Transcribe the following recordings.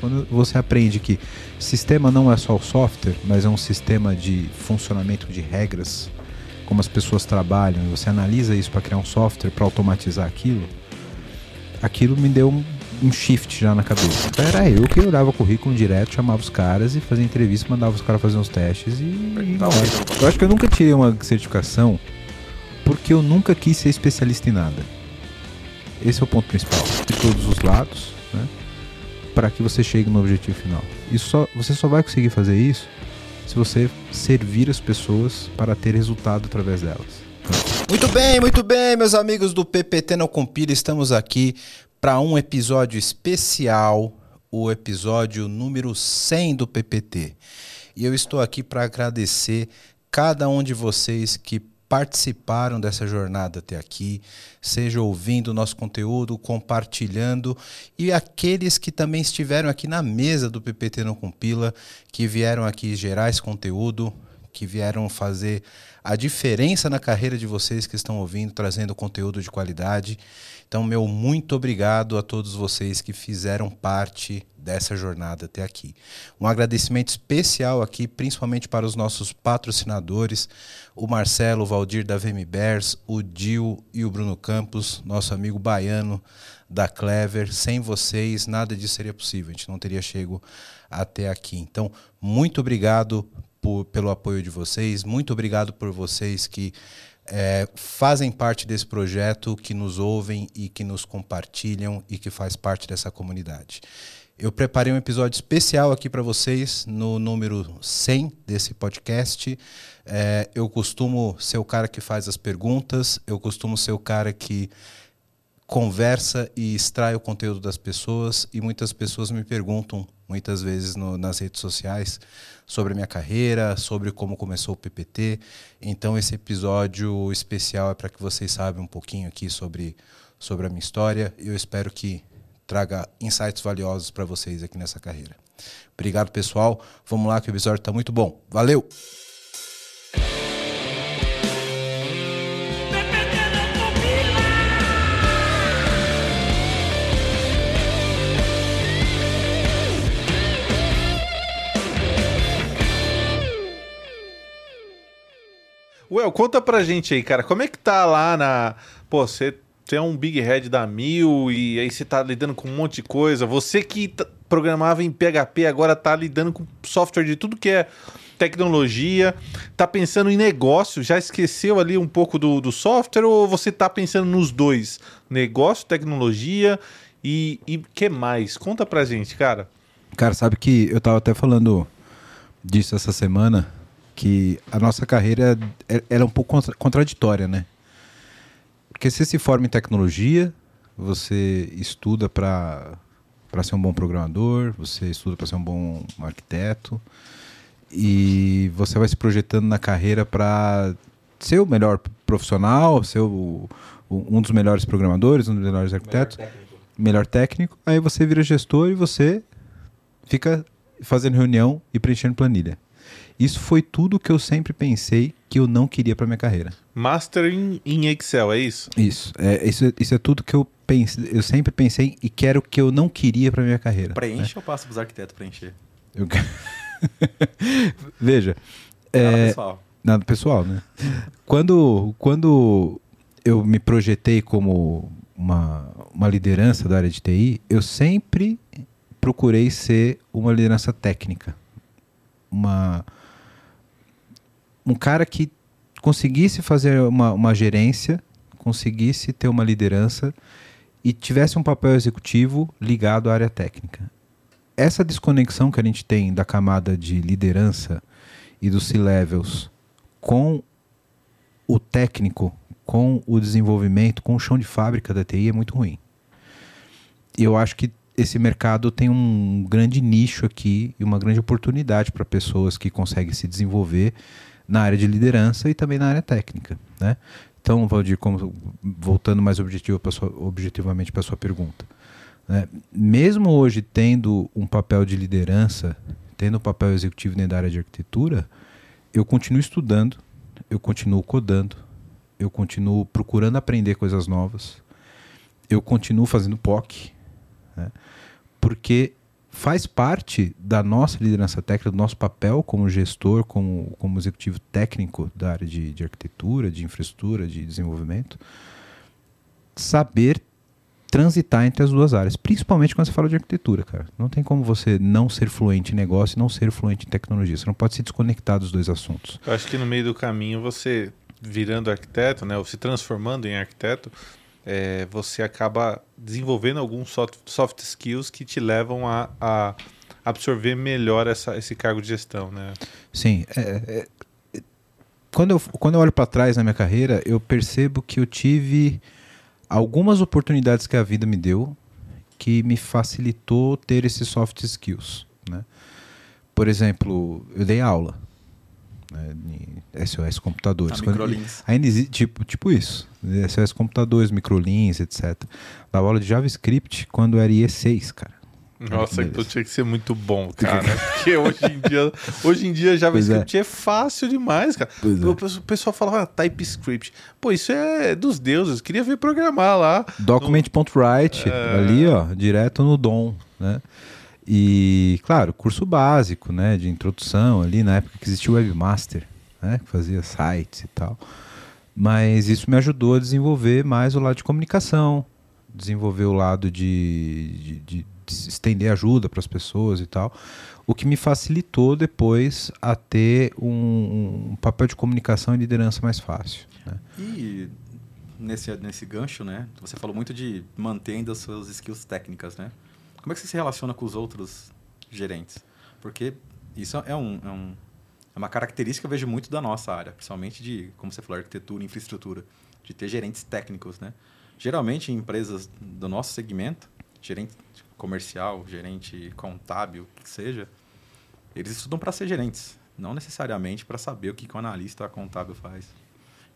Quando você aprende que sistema não é só o software, mas é um sistema de funcionamento de regras, como as pessoas trabalham, e você analisa isso para criar um software para automatizar aquilo, aquilo me deu um, um shift já na cabeça. Então era eu que olhava o currículo direto, chamava os caras e fazia entrevista, mandava os caras fazer uns testes e. Não, eu acho que eu nunca tirei uma certificação porque eu nunca quis ser especialista em nada. Esse é o ponto principal. De todos os lados, né? Para que você chegue no objetivo final. Isso só, você só vai conseguir fazer isso se você servir as pessoas para ter resultado através delas. Muito bem, muito bem, meus amigos do PPT Não Compila, estamos aqui para um episódio especial, o episódio número 100 do PPT. E eu estou aqui para agradecer cada um de vocês que participaram dessa jornada até aqui, seja ouvindo o nosso conteúdo, compartilhando, e aqueles que também estiveram aqui na mesa do PPT Não Compila, que vieram aqui gerar esse conteúdo, que vieram fazer a diferença na carreira de vocês que estão ouvindo, trazendo conteúdo de qualidade. Então, meu muito obrigado a todos vocês que fizeram parte dessa jornada até aqui. Um agradecimento especial aqui, principalmente para os nossos patrocinadores, o Marcelo, o Valdir da VM Bears, o Dil e o Bruno Campos, nosso amigo baiano da Clever. Sem vocês, nada disso seria possível, a gente não teria chego até aqui. Então, muito obrigado por, pelo apoio de vocês, muito obrigado por vocês que é, fazem parte desse projeto, que nos ouvem e que nos compartilham e que faz parte dessa comunidade. Eu preparei um episódio especial aqui para vocês no número 100 desse podcast. É, eu costumo ser o cara que faz as perguntas, eu costumo ser o cara que conversa e extrai o conteúdo das pessoas e muitas pessoas me perguntam muitas vezes no, nas redes sociais sobre a minha carreira, sobre como começou o PPT. Então esse episódio especial é para que vocês saibam um pouquinho aqui sobre sobre a minha história. Eu espero que traga insights valiosos para vocês aqui nessa carreira. Obrigado, pessoal. Vamos lá que o episódio está muito bom. Valeu. Well, conta pra gente aí, cara, como é que tá lá na. Pô, você tem um big head da Mil e aí você tá lidando com um monte de coisa. Você que programava em PHP agora tá lidando com software de tudo que é tecnologia, tá pensando em negócio, já esqueceu ali um pouco do, do software ou você tá pensando nos dois? Negócio, tecnologia e, e que mais? Conta pra gente, cara. Cara, sabe que eu tava até falando disso essa semana que a nossa carreira é, é um pouco contraditória, né? Porque você se forma em tecnologia, você estuda para ser um bom programador, você estuda para ser um bom arquiteto e você vai se projetando na carreira para ser o melhor profissional, ser o, um dos melhores programadores, um dos melhores arquitetos, melhor técnico. melhor técnico. Aí você vira gestor e você fica fazendo reunião e preenchendo planilha. Isso foi tudo que eu sempre pensei que eu não queria para minha carreira. Mastering em Excel, é isso? Isso. É, isso, isso é tudo que eu pensei, eu sempre pensei e quero que eu não queria para minha carreira. Preenche né? ou passa para os arquitetos preencher? Eu... Veja. Nada é... pessoal. Nada pessoal, né? quando, quando eu me projetei como uma, uma liderança da área de TI, eu sempre procurei ser uma liderança técnica. Uma, um cara que conseguisse fazer uma, uma gerência, conseguisse ter uma liderança e tivesse um papel executivo ligado à área técnica. Essa desconexão que a gente tem da camada de liderança e dos C-levels com o técnico, com o desenvolvimento, com o chão de fábrica da TI é muito ruim. E eu acho que esse mercado tem um grande nicho aqui e uma grande oportunidade para pessoas que conseguem se desenvolver na área de liderança e também na área técnica. Né? Então, Valdir, como, voltando mais objetivo pra sua, objetivamente para a sua pergunta. Né? Mesmo hoje tendo um papel de liderança, tendo um papel executivo dentro da área de arquitetura, eu continuo estudando, eu continuo codando, eu continuo procurando aprender coisas novas, eu continuo fazendo POC, né? porque faz parte da nossa liderança técnica, do nosso papel como gestor, como, como executivo técnico da área de, de arquitetura, de infraestrutura, de desenvolvimento, saber transitar entre as duas áreas, principalmente quando você fala de arquitetura, cara. Não tem como você não ser fluente em negócio e não ser fluente em tecnologia. Você não pode se desconectar dos dois assuntos. Eu acho que no meio do caminho você virando arquiteto, né, ou se transformando em arquiteto, é, você acaba desenvolvendo alguns soft, soft skills que te levam a, a absorver melhor essa, esse cargo de gestão, né? Sim. É, é, quando, eu, quando eu olho para trás na minha carreira, eu percebo que eu tive algumas oportunidades que a vida me deu que me facilitou ter esses soft skills, né? Por exemplo, eu dei aula né, SOS computadores. microlinks. Ainda existe, tipo, tipo isso. SOS computadores, microlinks, etc. Dava aula de JavaScript quando era IE6, cara. Nossa, então tinha que ser muito bom, cara. Porque hoje em dia, hoje em dia JavaScript é. é. fácil demais, cara. É. O pessoal falava ah, TypeScript. Pô, isso é dos deuses. Queria ver programar lá. Document.write, no... é... ali, ó, direto no DOM, né? E, claro, curso básico, né, de introdução ali, na época que existia o Webmaster, né, que fazia sites e tal. Mas isso me ajudou a desenvolver mais o lado de comunicação, desenvolver o lado de, de, de, de estender ajuda para as pessoas e tal, o que me facilitou depois a ter um, um papel de comunicação e liderança mais fácil. Né? E nesse, nesse gancho, né, você falou muito de manter as suas skills técnicas, né? Como é que você se relaciona com os outros gerentes? Porque isso é, um, é, um, é uma característica que eu vejo muito da nossa área, principalmente de, como você falou, arquitetura, infraestrutura, de ter gerentes técnicos, né? Geralmente, em empresas do nosso segmento, gerente comercial, gerente contábil, o que seja, eles estudam para ser gerentes, não necessariamente para saber o que, o analista contábil faz.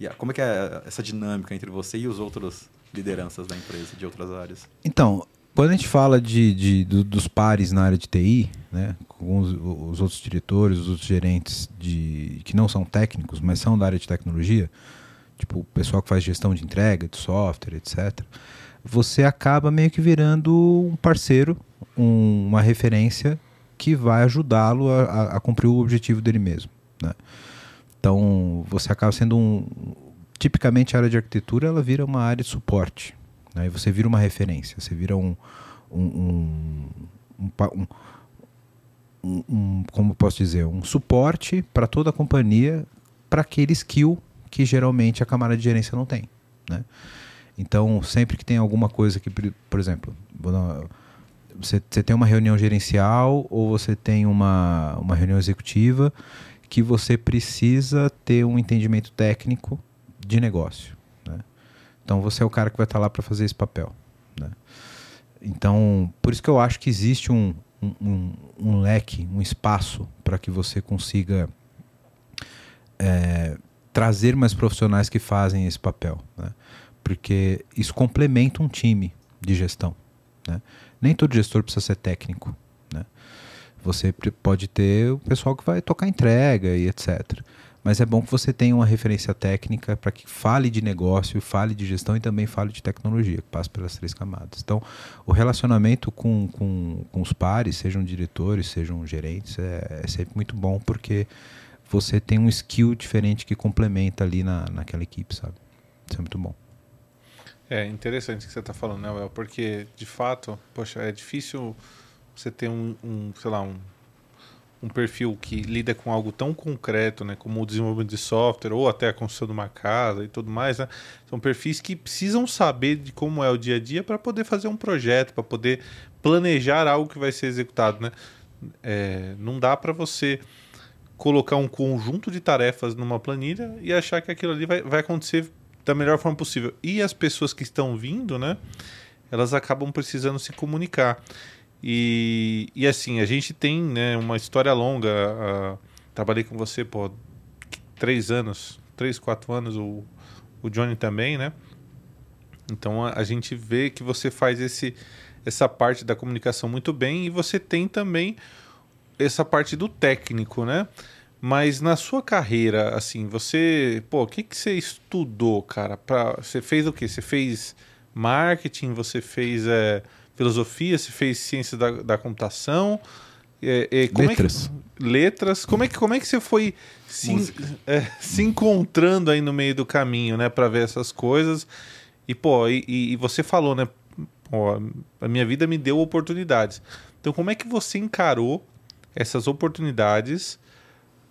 E como é que é essa dinâmica entre você e os outros lideranças da empresa, de outras áreas? Então, quando a gente fala de, de do, dos pares na área de TI, né, com os, os, outros diretores, os outros gerentes de, que não são técnicos, mas são da área de tecnologia, tipo o pessoal que faz gestão de entrega, de software, etc., você acaba meio que virando um parceiro, um, uma referência que vai ajudá-lo a, a, cumprir o objetivo dele mesmo. Né? Então, você acaba sendo um. Tipicamente, a área de arquitetura ela vira uma área de suporte. Aí você vira uma referência, você vira um, um, um, um, um como posso dizer, um suporte para toda a companhia para aquele skill que geralmente a camada de gerência não tem. Né? Então, sempre que tem alguma coisa que, por exemplo, você, você tem uma reunião gerencial ou você tem uma, uma reunião executiva que você precisa ter um entendimento técnico de negócio. Então você é o cara que vai estar lá para fazer esse papel. Né? Então, por isso que eu acho que existe um, um, um leque, um espaço para que você consiga é, trazer mais profissionais que fazem esse papel. Né? Porque isso complementa um time de gestão. Né? Nem todo gestor precisa ser técnico. Né? Você pode ter o pessoal que vai tocar entrega e etc. Mas é bom que você tenha uma referência técnica para que fale de negócio, fale de gestão e também fale de tecnologia, que passe pelas três camadas. Então, o relacionamento com, com, com os pares, sejam diretores, sejam gerentes, é, é sempre muito bom porque você tem um skill diferente que complementa ali na, naquela equipe, sabe? Isso é muito bom. É interessante o que você está falando, né, Well? Porque, de fato, poxa, é difícil você ter um, um sei lá, um um perfil que lida com algo tão concreto, né, como o desenvolvimento de software ou até a construção de uma casa e tudo mais, né, são perfis que precisam saber de como é o dia a dia para poder fazer um projeto, para poder planejar algo que vai ser executado, né? É, não dá para você colocar um conjunto de tarefas numa planilha e achar que aquilo ali vai, vai acontecer da melhor forma possível. E as pessoas que estão vindo, né, elas acabam precisando se comunicar. E, e assim, a gente tem né, uma história longa. Trabalhei com você por três anos, três, quatro anos, o, o Johnny também, né? Então a, a, gente vê que você faz esse, essa parte da comunicação muito bem e você tem também essa parte do técnico, né? Mas na sua carreira, assim, você, pô, o que que você estudou, cara? Pra, você fez o quê? Você fez marketing? Você fez é, filosofia, você fez ciência da, da computação. É, é, Letras. É que, letras. Como é que, como é que você foi se, é, se encontrando aí no meio do caminho, né? Pra ver essas coisas. E, pô, e, e você falou, né? Pô, a minha vida me deu oportunidades. Então, como é que você encarou essas oportunidades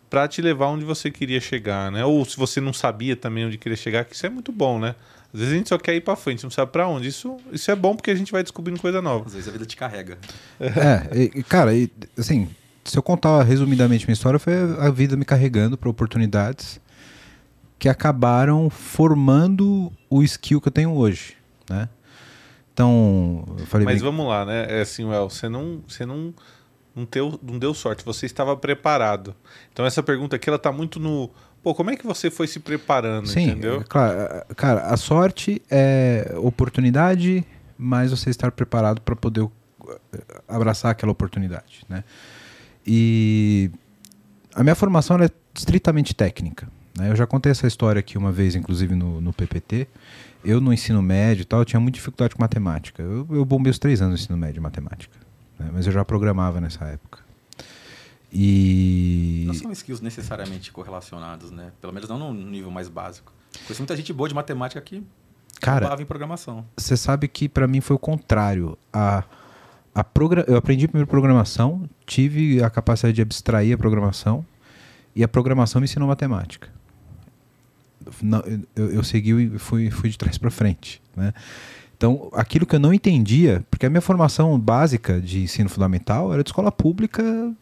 para te levar onde você queria chegar, né? Ou se você não sabia também onde queria chegar, que isso é muito bom, né? Às vezes a gente só quer ir para frente, não sabe para onde. Isso, isso é bom porque a gente vai descobrindo coisa nova. Às vezes a vida te carrega. É, e, cara, e, assim, se eu contar resumidamente minha história, foi a vida me carregando para oportunidades que acabaram formando o skill que eu tenho hoje, né? Então, eu falei Mas bem- vamos lá, né? É assim, Well, você não, você não, não, teu, não deu sorte, você estava preparado. Então essa pergunta aqui, ela tá muito no... Pô, como é que você foi se preparando, Sim, entendeu? é claro, cara, a sorte é oportunidade, mas você estar preparado para poder eh, abraçar aquela oportunidade, né? E a minha formação é estritamente técnica. Né? Eu já contei essa história aqui uma vez, inclusive no, no PPT. Eu no ensino médio e tal, eu tinha muita dificuldade com matemática. Eu, eu bombei os três anos no ensino médio de matemática, né? mas eu já programava nessa época. E Não são skills necessariamente correlacionados, né? Pelo menos não no nível mais básico. Conheço muita gente boa de matemática que Cara, em programação. você sabe que para mim foi o contrário. A, a progra eu aprendi primeiro programação, tive a capacidade de abstrair a programação e a programação me ensinou matemática. Não, eu, eu segui e fui, fui de trás para frente. Né? Então, aquilo que eu não entendia, porque a minha formação básica de ensino fundamental era de escola pública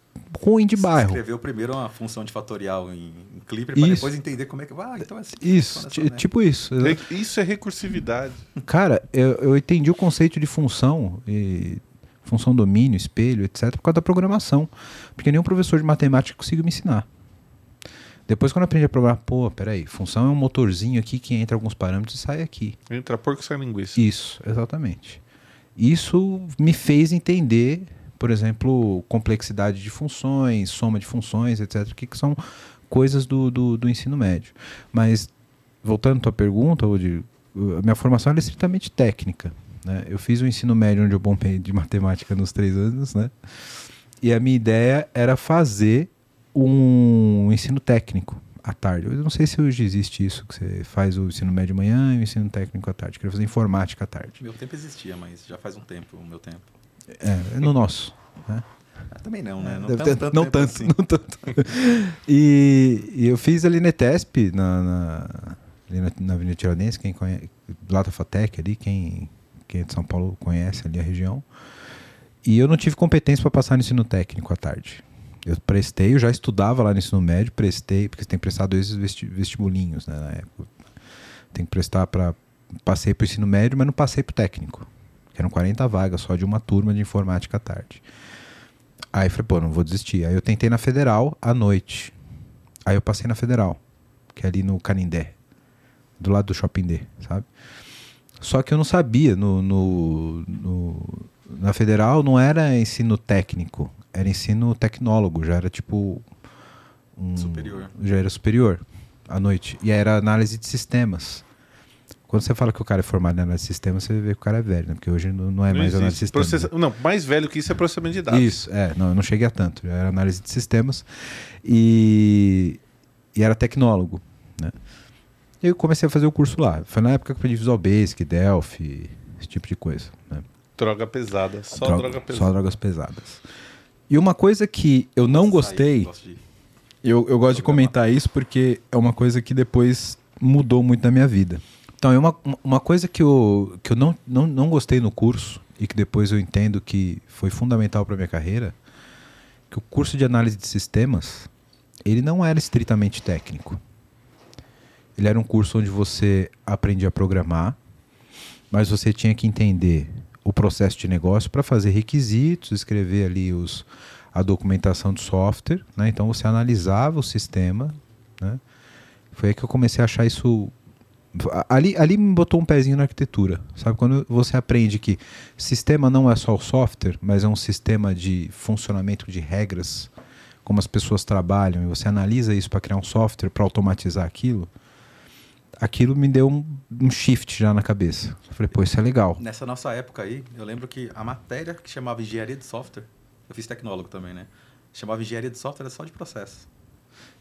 ruim de Você bairro. escreveu primeiro uma função de fatorial em, em Clipper para depois entender como é que... Ah, então é assim. Isso, né? tipo isso. Re- Isso é recursividade. Cara, eu, eu entendi o conceito de função, e função domínio, espelho, etc., por causa da programação. Porque nenhum professor de matemática conseguiu me ensinar. Depois, quando eu aprendi a programar, pô, peraí, função é um motorzinho aqui que entra alguns parâmetros e sai aqui. Entra porco sem linguiça. Isso, exatamente. Isso me fez entender, por exemplo, complexidade de funções, soma de funções, etc., que que são coisas do, do, do ensino médio. Mas, voltando à tua pergunta, a minha formação era estritamente técnica. Né? Eu fiz o ensino médio onde eu bombei de matemática nos três anos, né? E a minha ideia era fazer um ensino técnico à tarde. Eu não sei se hoje existe isso, que você faz o ensino médio de manhã e o ensino técnico à tarde. Eu queria fazer informática à tarde. Meu tempo existia, mas já faz um tempo o meu tempo. É, é no nosso. Né? Ah, também não, né? Não, Deve tanto, ter- tanto não tanto, assim. não tanto. E, e eu fiz ali na ETESP, na, na, ali na, na Avenida Tiradentes, quem conhece, lá da FATEC ali, quem, quem é de São Paulo conhece ali a região. E eu não tive competência para passar no ensino técnico à tarde. Eu prestei, eu já estudava lá no ensino médio, prestei, porque você tem que prestar dois vesti- vestibulinhos né, na época. Tem que prestar para. Passei para o ensino médio, mas não passei para o técnico. Eram 40 vagas só de uma turma de informática à tarde. Aí eu falei, pô, não vou desistir. Aí eu tentei na Federal à noite. Aí eu passei na Federal, que é ali no Canindé, do lado do Shopping D, sabe? Só que eu não sabia, no, no, no- na Federal não era ensino técnico, era ensino tecnólogo, já era tipo. um- Superior. Já era superior à noite. E era análise de sistemas. Quando você fala que o cara é formado em análise de sistemas, você vê que o cara é velho, né? Porque hoje não, não é Não mais análise de sistemas. Processa- Não, mais velho que isso é processamento de dados. Isso, é, não, eu não cheguei a tanto. Era análise de sistemas e, e era tecnólogo, né? E eu comecei a fazer o curso lá. Foi na época que eu aprendi Visual Basic, Delphi, esse tipo de coisa. Né? Droga pesada. Só Droga- droga pesada. Só drogas pesadas. E uma coisa que eu não Saí, gostei, eu, eu gosto de comentar isso porque é uma coisa que depois mudou muito na minha vida. Então, é uma, uma coisa que eu, que eu não, não, não gostei no curso e que depois eu entendo que foi fundamental para minha carreira, que o curso de análise de sistemas, ele não era estritamente técnico. Ele era um curso onde você aprendia a programar, mas você tinha que entender o processo de negócio para fazer requisitos, escrever ali os, a documentação do software, né? Então você analisava o sistema, né? Foi aí que eu comecei a achar isso ali, ali me botou um pezinho na arquitetura, sabe? Quando você aprende que sistema não é só o software, mas é um sistema de funcionamento de regras, como as pessoas trabalham, e você analisa isso para criar um software para automatizar aquilo. aquilo me deu um, um shift já na cabeça. Eu falei, pô, isso é legal. Nessa nossa época aí, eu lembro que a matéria que chamava Engenharia de Software, eu fiz tecnólogo também, né? Chamava Engenharia de Software, era só de processo.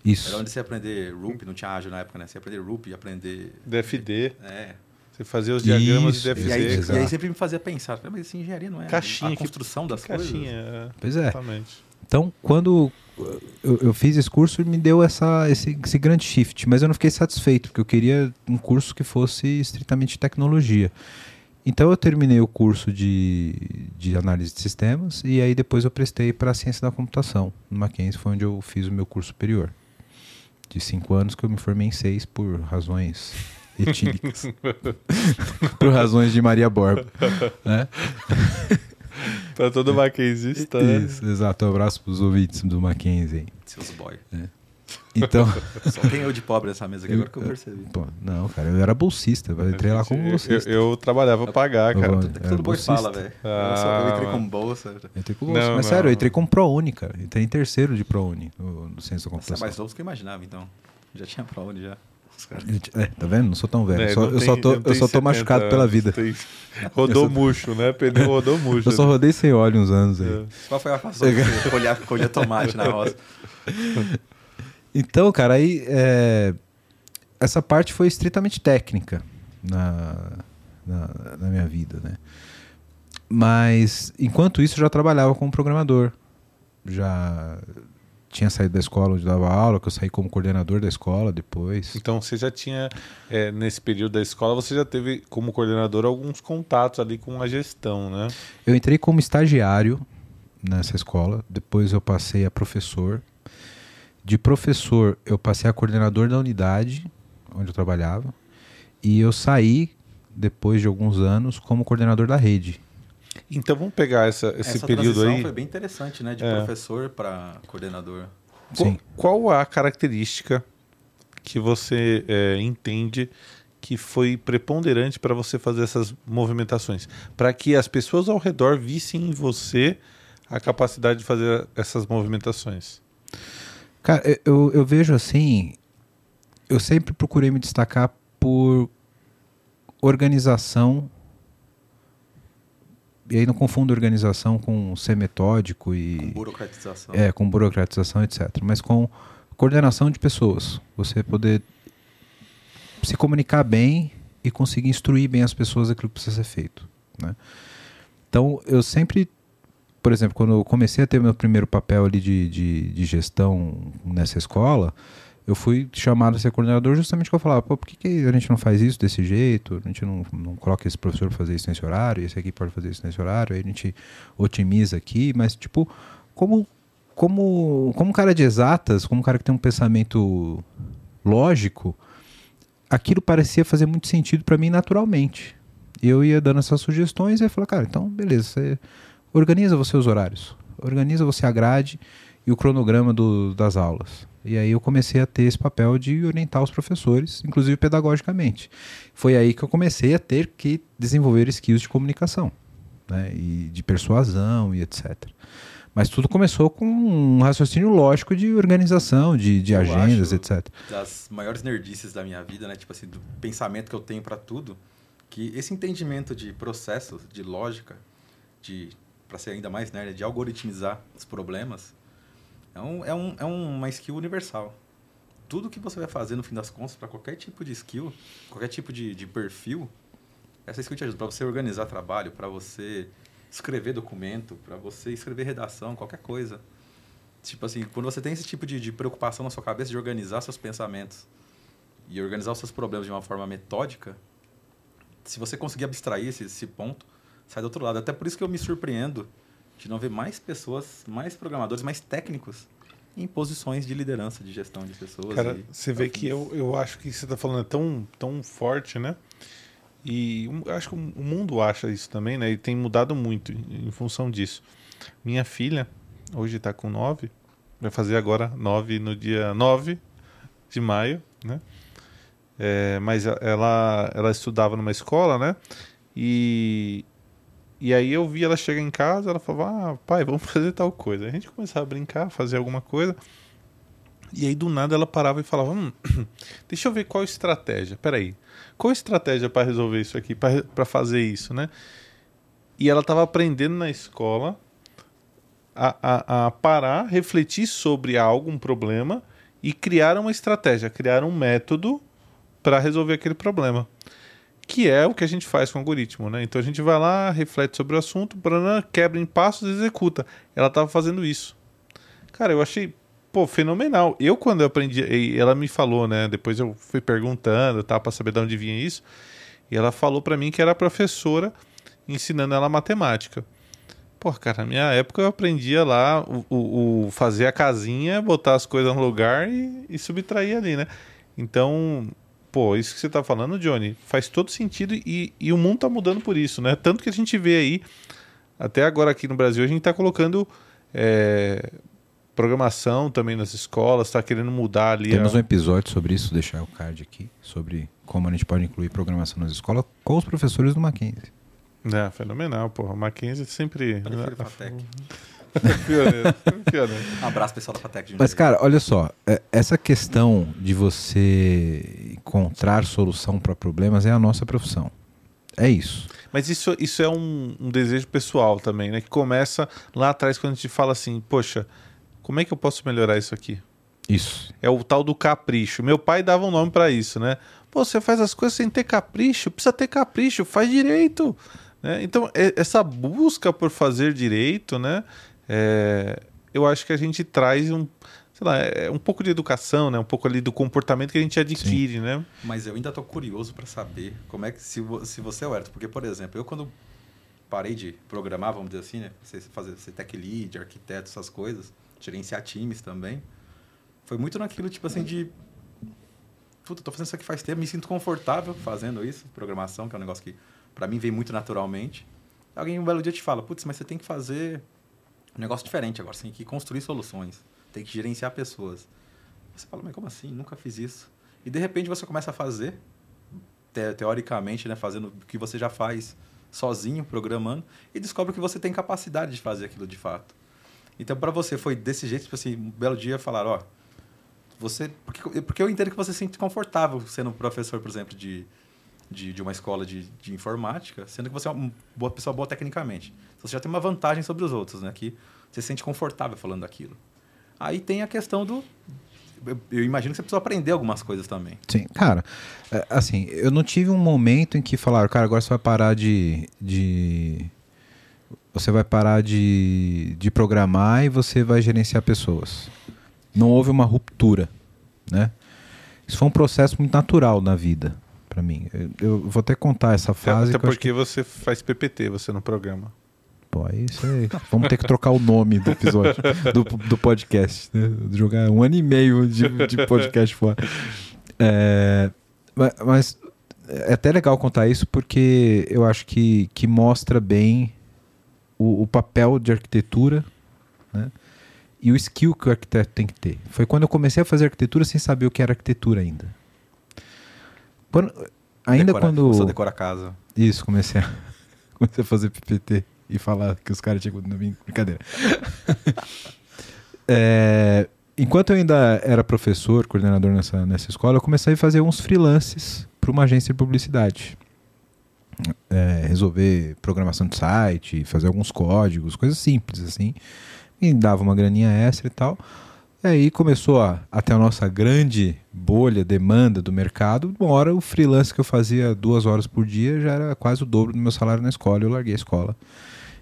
Isso. Era onde você ia aprender Ruby, não tinha ágil na época, né? Você ia aprender Ruby, aprender... DFD. É. Você fazia os diagramas Isso, de DFD. E aí, Exato. e aí sempre me fazia pensar, mas assim, engenharia não é Caixinha, a que- construção das Caixinha. coisas. é, Pois é. Exatamente. Então, quando eu, eu fiz esse curso, me deu essa, esse, esse grande shift, mas eu não fiquei satisfeito, porque eu queria um curso que fosse estritamente tecnologia. Então, eu terminei o curso de, de análise de sistemas e aí depois eu prestei para a ciência da computação. No Mackenzie foi onde eu fiz o meu curso superior. De cinco anos que eu me formei em seis por razões etílicas. por razões de Maria Borba. Né? Pra todo maquezista, né? Isso, exato. Um abraço para os ouvintes do Mackenzie. aí. Seus boy. Então... Só tem eu de pobre nessa mesa aqui, agora que eu percebi. Pô, não, cara, eu era bolsista. Eu entrei lá como Eu- bolsista. Eu, eu trabalhava pra pagar, Eu cara. Tudo que Era todo boy bolsista. fala, velho. Ah, eu, eu entrei com bolsa. Eu entrei com Não, bolsista. Mas não. sério, eu entrei como ProUni, cara. Eu entrei em terceiro de ProUni no, no Ciência da Você é mais novo do que eu imaginava, então. Já tinha onde já. É, tá vendo? Não sou tão velho. É, eu só, não eu só tem- tô, não eu tem só tô 70 machucado pela anos, vida. tem- Rodou Eu só- murcho, né? Pneu rodou murcho. Eu só rodei sem óleo uns anos aí. É. Qual foi a que você colher, colher tomate na roça? Então, cara, aí é, essa parte foi estritamente técnica na, na, na minha vida, né? Mas enquanto isso eu já trabalhava como programador. Já tinha saído da escola onde dava aula, que eu saí como coordenador da escola depois. Então você já tinha, é, nesse período da escola, você já teve como coordenador alguns contatos ali com a gestão, né? Eu entrei como estagiário nessa escola, depois eu passei a professor. De professor, eu passei a coordenador da unidade onde eu trabalhava. E eu saí, depois de alguns anos, como coordenador da rede. Então vamos pegar essa, esse Essa período aí. foi bem interessante, né? De É. professor para coordenador. Qual, Sim. qual a característica que você é, entende que foi preponderante para você fazer essas movimentações? Para que as pessoas ao redor vissem em você a capacidade de fazer essas movimentações. Cara, eu- eu, vejo assim. Eu sempre procurei me destacar por organização. E aí não confundo organização com ser metódico e. Com burocratização. É, com burocratização, etc. Mas com coordenação de pessoas. Você poder se comunicar bem e conseguir instruir bem as pessoas daquilo que precisa ser feito. Né? Então, eu sempre, por exemplo, quando eu comecei a ter meu primeiro papel ali de, de, de gestão nessa escola, eu fui chamado a ser coordenador justamente porque eu falava, pô, por que, que a gente não faz isso desse jeito? A gente não, não coloca esse professor para fazer isso nesse horário, esse aqui pode fazer isso nesse horário, aí a gente otimiza aqui, mas tipo, como como como cara de exatas, como cara que tem um pensamento lógico, aquilo parecia fazer muito sentido para mim naturalmente. Eu ia dando essas sugestões e falar, cara, então beleza, você organiza você os horários, organiza você a grade e o cronograma do- das aulas. E aí eu comecei a ter esse papel de orientar os professores, inclusive pedagogicamente. Foi aí que eu comecei a ter que desenvolver skills de comunicação, né, e de persuasão e etc. Mas tudo começou com um raciocínio lógico de organização, de, de agendas, etc. Das maiores nerdices da minha vida, né? Tipo assim, do pensamento que eu tenho para tudo. Que esse entendimento de processos, de lógica, de para ser ainda mais nerd, de algoritmizar os problemas, é, um, é, um, é uma skill universal. Tudo que você vai fazer, no fim das contas, para qualquer tipo de skill, qualquer tipo de, de perfil, essa skill te ajuda para você organizar trabalho, para você escrever documento, para você escrever redação, qualquer coisa. Tipo assim, quando você tem esse tipo de, de preocupação na sua cabeça de organizar seus pensamentos e organizar os seus problemas de uma forma metódica, se você conseguir abstrair esse, esse ponto, sai do outro lado. Até por isso que eu me surpreendo de não ver mais pessoas, mais programadores, mais técnicos em posições de liderança, de gestão de pessoas. Cara, e você vê que eu, eu acho que você está falando é tão, tão forte, né? E um- acho que o mundo acha isso também, né? E tem mudado muito em, em função disso. Minha filha, hoje está com 9, vai fazer agora 9 no dia 9 de maio, né? É, mas ela, ela estudava numa escola, né? E, e aí eu vi ela chegar em casa, ela falava, ah, pai, vamos fazer tal coisa. A gente começava a brincar, fazer alguma coisa. E aí do nada ela parava e falava: hum, deixa eu ver qual estratégia. Peraí, qual estratégia para resolver isso aqui, para fazer isso, né? E ela estava aprendendo na escola a, a, a, parar, refletir sobre algo, um problema e criar uma estratégia, criar um método para resolver aquele problema. Que é o que a gente faz com o algoritmo, né? Então a gente vai lá, reflete sobre o assunto, quebra em passos e executa. Ela estava fazendo isso. Cara, eu achei pô, fenomenal. Eu, quando eu aprendi, ela me falou, né? Depois eu fui perguntando, tá, para saber de onde vinha isso. E ela falou para mim que era professora ensinando ela matemática. Pô, cara, na minha época eu aprendia lá o, o, o fazer a casinha, botar as coisas no lugar e, e, subtrair ali, né? Então, pô, isso que você tá falando, Johnny, faz todo sentido e, e o mundo tá mudando por isso, né? Tanto que a gente vê aí, até agora aqui no Brasil, a gente tá colocando é, programação também nas escolas, está querendo mudar ali. Temos a... um episódio sobre isso, deixar o card aqui, sobre como a gente pode incluir programação nas escolas com os professores do Mackenzie. É, fenomenal, porra. O Mackenzie sempre. Prefiro Fatec. Pioneiro, pioneiro. Um abraço pessoal da Fatec. Mas, cara, olha só, é, essa questão de você encontrar solução para problemas é a nossa profissão. É isso. Mas isso, isso é um, um, desejo pessoal também, né? Que começa lá atrás quando a gente fala assim, poxa, como é que eu posso melhorar isso aqui? Isso. É o tal do capricho. Meu pai dava um nome para isso, né? Pô, você faz as coisas sem ter capricho, precisa ter capricho, faz direito. Né? Então, é, essa busca por fazer direito, né? É, eu acho que a gente traz um, sei lá, é um pouco de educação, né? Um pouco ali do comportamento que a gente adquire, Sim. né? Mas eu ainda tô curioso para saber como é que se, se você é o Herto, porque por exemplo, eu quando parei de programar, vamos dizer assim, né? Você fazer ser tech lead, arquiteto, essas coisas, gerenciar times também. Foi muito naquilo, tipo assim, de. Puta, tô fazendo isso aqui faz tempo, me sinto confortável fazendo isso, programação, que é um negócio que para mim vem muito naturalmente. Alguém um belo dia te fala, putz, mas você tem que fazer um negócio diferente agora, você tem que construir soluções, tem que gerenciar pessoas. Você fala, mas como assim? Nunca fiz isso. E de repente você começa a fazer, te teoricamente, né, fazendo o que você já faz sozinho, programando, e descobre que você tem capacidade de fazer aquilo de fato. Então, para você foi desse jeito, tipo assim, um belo dia falar, ó, você, porque, porque eu entendo que você se sente confortável sendo professor, por exemplo, de, de, de uma escola de, de informática, sendo que você é uma boa pessoa boa tecnicamente. Então, você já tem uma vantagem sobre os outros, né? Que você se sente confortável falando daquilo. Aí tem a questão do eu, imagino que você precisa aprender algumas coisas também. Sim, cara, é, assim, eu não tive um momento em que falaram, cara, agora você vai parar de, de você vai parar de, de programar e você vai gerenciar pessoas. Não houve uma ruptura, né? Isso foi um processo muito natural na vida para mim. Eu, vou até contar essa fase. Até porque que... você faz PPT, você não programa. Pô, é isso aí. Vamos ter que trocar o nome do episódio, do, do podcast. Né? Jogar um ano e meio de, de podcast fora. É, mas é até legal contar isso porque eu acho que, que mostra bem o, o papel de arquitetura né? e o skill que o arquiteto tem que ter. Foi quando eu comecei a fazer arquitetura sem saber o que era arquitetura ainda. Quando, ainda Decora, quando. Começou a decorar a casa. Isso, comecei a, comecei a fazer PPT e falar que os caras tinham. Brincadeira. é, enquanto eu ainda era professor, coordenador nessa, nessa escola, eu comecei a fazer uns freelances para uma agência de publicidade é, resolver programação de site, fazer alguns códigos, coisas simples assim. E dava uma graninha extra e tal. E aí começou a, até a nossa grande bolha, demanda do mercado. Uma hora o freelance que eu fazia duas horas por dia já era quase o dobro do meu salário na escola. Eu larguei a escola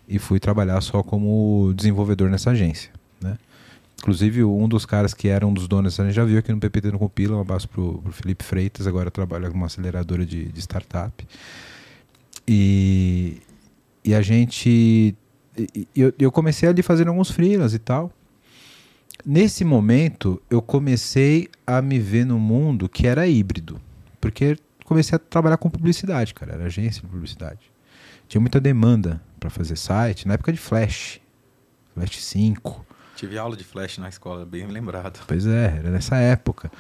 e fui trabalhar só como desenvolvedor nessa agência. Né? Inclusive, um dos caras que era um dos donos, a gente já viu aqui no PPT no Compila, um abraço pro, pro Felipe Freitas, agora trabalha com uma aceleradora de, de startup. E, e a gente. Eu, eu comecei ali fazendo alguns freelas e tal. Nesse momento, eu comecei a me ver no mundo que era híbrido. Porque comecei a trabalhar com publicidade, cara. Era agência de publicidade. Tinha muita demanda para fazer site, na época de Flash. Flash 5. Tive aula de Flash na escola, bem lembrado. Pois é, era nessa época.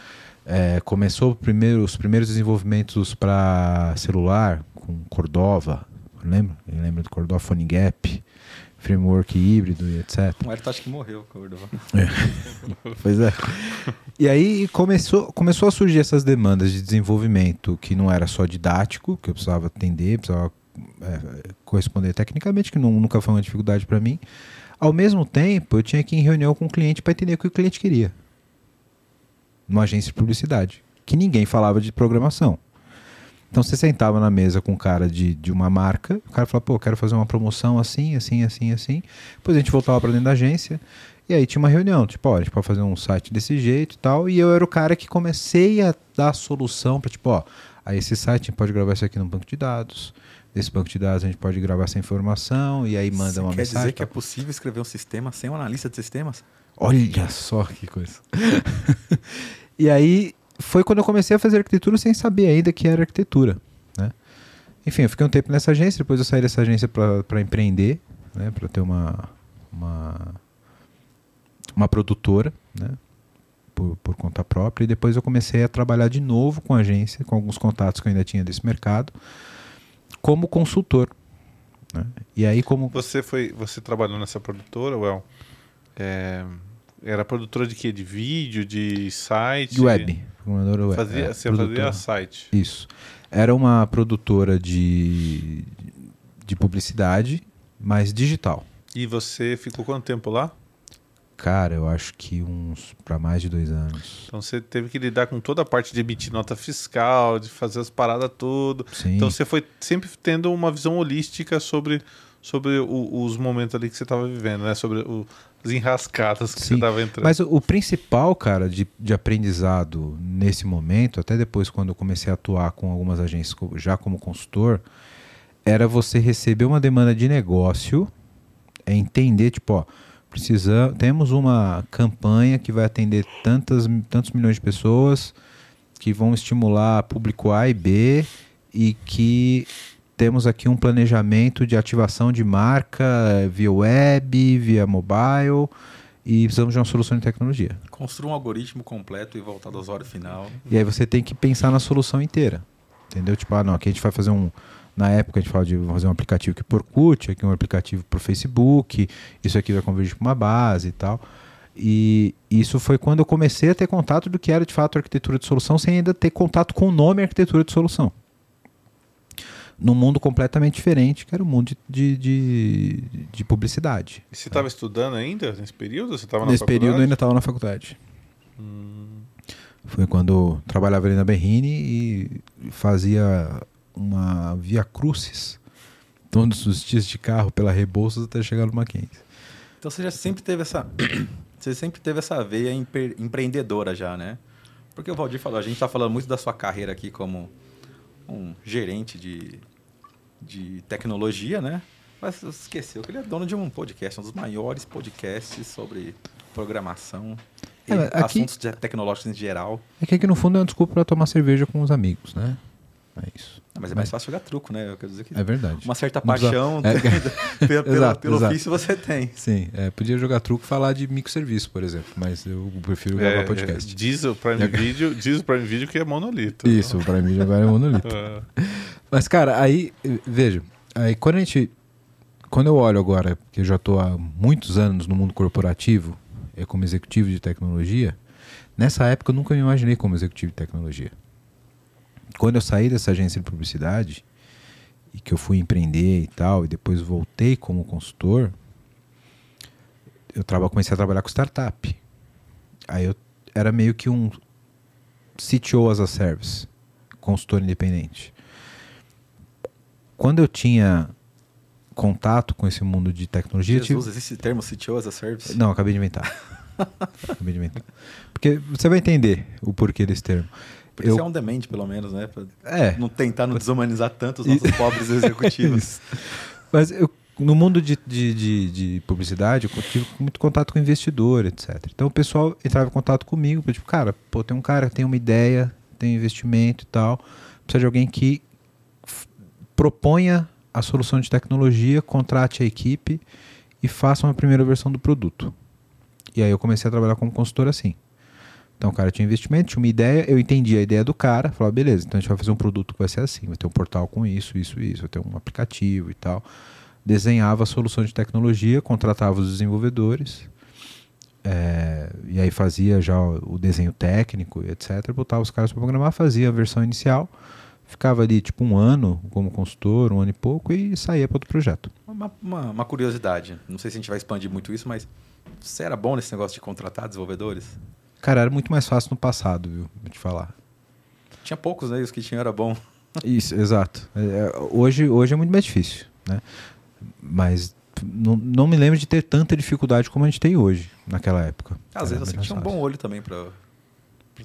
É, começou primeiro, os primeiros desenvolvimentos para celular com Cordova, lembra? Lembra do Cordova Phone Gap? Framework híbrido e etc. O Hélio acho que morreu, Cordova. Pois é. E aí começou, começou a surgir essas demandas de desenvolvimento que não era só didático, que eu precisava atender, precisava é, corresponder tecnicamente, que não- nunca foi uma dificuldade para mim. Ao mesmo tempo, eu tinha que ir em reunião com o cliente para entender o que o cliente queria. Numa agência de publicidade. Que ninguém falava de programação. Então você sentava na mesa com um cara de, de uma marca, o cara falava, pô, quero fazer uma promoção assim, assim, assim, assim. Depois a gente voltava para dentro da agência, e aí tinha uma reunião, tipo, ó, a gente pode fazer um site desse jeito e tal. E eu era o cara que comecei a dar solução para, tipo, ó, aí esse site a gente pode gravar isso aqui no banco de dados. Desse banco de dados a gente pode gravar essa informação e aí manda uma quer mensagem. dizer que é possível escrever um sistema sem um analista de sistemas? Olha só que coisa. e aí foi quando eu comecei a fazer arquitetura sem saber ainda que era arquitetura. Né? Enfim, eu fiquei um tempo nessa agência, depois eu saí dessa agência para empreender, né? para ter uma, uma, uma produtora né? por, por conta própria. E depois eu comecei a trabalhar de novo com a agência, com alguns contatos que eu ainda tinha desse mercado, como consultor. Né? E aí, como. Você foi, você trabalhou nessa produtora, Well? É, era produtora de quê? De vídeo, de site? De web. Programadora web, Fazia, é, você produtora. fazia site. Isso. Era uma produtora de, de publicidade, mas digital. E você ficou quanto tempo lá? Cara, eu acho que uns para mais de dois anos. Então você teve que lidar com toda a parte de emitir nota fiscal, de fazer as paradas tudo. Sim. Então você foi sempre tendo uma visão holística sobre, sobre o- os momentos ali que você estava vivendo, né? Sobre o- as enrascadas que você Sim, estava entrando. Mas o, o principal, cara, de, de aprendizado nesse momento, até depois quando eu comecei a atuar com algumas agências já como consultor, era você receber uma demanda de negócio, é entender, tipo, ó, precisa, temos uma campanha que vai atender tantas, tantos milhões de pessoas, que vão estimular público A e B, e que temos aqui um planejamento de ativação de marca eh, via web, via mobile, e precisamos de uma solução de tecnologia. Construa um algoritmo completo e voltado ao usuário final. E aí você tem que pensar na solução inteira. Entendeu? Tipo, ah, não, aqui a gente vai fazer um. Na época a gente fala de fazer um aplicativo aqui por Orkut, aqui um aplicativo para o Facebook, isso aqui vai convergir para uma base e tal. E isso foi quando eu comecei a ter contato do que era de fato arquitetura de solução, sem ainda ter contato com o nome arquitetura de solução. Num mundo completamente diferente, que era o mundo de, de, de, de publicidade. E você estava estudando ainda nesse período? Você estava na Nesse período eu faculdade? ainda estava na faculdade. Foi quando eu trabalhava ali na Berrine e fazia uma via crucis todos os dias de carro pela Rebouças até chegar no Mackenzie. Então você já sempre teve essa. você sempre teve essa veia empre- empreendedora já, né? Porque o Valdir falou, a gente está falando muito da sua carreira aqui como um gerente de, de tecnologia, né? Mas esqueceu que ele é dono de um podcast, um dos maiores podcasts sobre programação e É, aqui- assuntos tecnológicos em geral. É que aqui no fundo é uma desculpa para tomar cerveja com os amigos, né? É isso. Ah, Mas é mais fácil jogar truco, né? Eu quero dizer que É verdade. uma certa Não precisa- paixão É. pelo, pelo, Exato, pelo exato. ofício você tem. Sim, é, podia jogar truco e falar de microserviço, por exemplo, mas eu prefiro É, gravar é, podcast. diz o Prime Video, diz o Prime Video que é monolito. Isso, para mim agora é monolito. É. Mas, cara, aí, veja, aí quando a gente. Quando eu olho agora, que eu já estou há muitos anos no mundo corporativo, é como executivo de tecnologia, nessa época eu nunca me imaginei como executivo de tecnologia. Quando eu saí dessa agência de publicidade e que eu fui empreender e tal, e depois voltei como consultor, eu traba, comecei a trabalhar com startup. Aí eu era meio que um CTO as a service, consultor independente quando eu tinha contato com esse mundo de tecnologia, eu tive- Jesus, existe termo CTO as a service? não, acabei de inventar. acabei de inventar. Porque você vai entender o porquê desse termo. Porque Eu- é um demente, pelo menos, né? Pra É. não tentar não desumanizar tanto os nossos pobres executivos. Mas eu, no mundo de, de, de, de publicidade, eu tive muito contato com investidor, etc. Então o pessoal entrava em contato comigo, tipo, cara, pô, tem um cara que tem uma ideia, tem investimento e tal, precisa de alguém que proponha a solução de tecnologia, contrate a equipe e faça uma primeira versão do produto. E aí eu comecei a trabalhar como consultor assim. Então o cara tinha investimento, tinha uma ideia, eu entendi a ideia do cara, falava, beleza, então a gente vai fazer um produto que vai ser assim, vai ter um portal com isso, isso, isso, vai ter um aplicativo e tal. desenhava a solução de tecnologia, contratava os desenvolvedores, é, e aí fazia já o desenho técnico, etc. Botava os caras para programar, fazia a versão inicial, ficava ali tipo um ano como consultor, um ano e pouco, e saía para outro projeto. Uma, uma, uma curiosidade, não sei se a gente vai expandir muito isso, mas você era bom nesse negócio de contratar desenvolvedores? Cara, era muito mais fácil no passado, viu? Vou te falar. Tinha poucos, né? Os que tinham era bom. Isso, exato. É, é, hoje, hoje é muito mais difícil, né? Mas não, não me lembro de ter tanta dificuldade como a gente tem hoje, naquela época. Às Era vezes você tinha um bom olho também para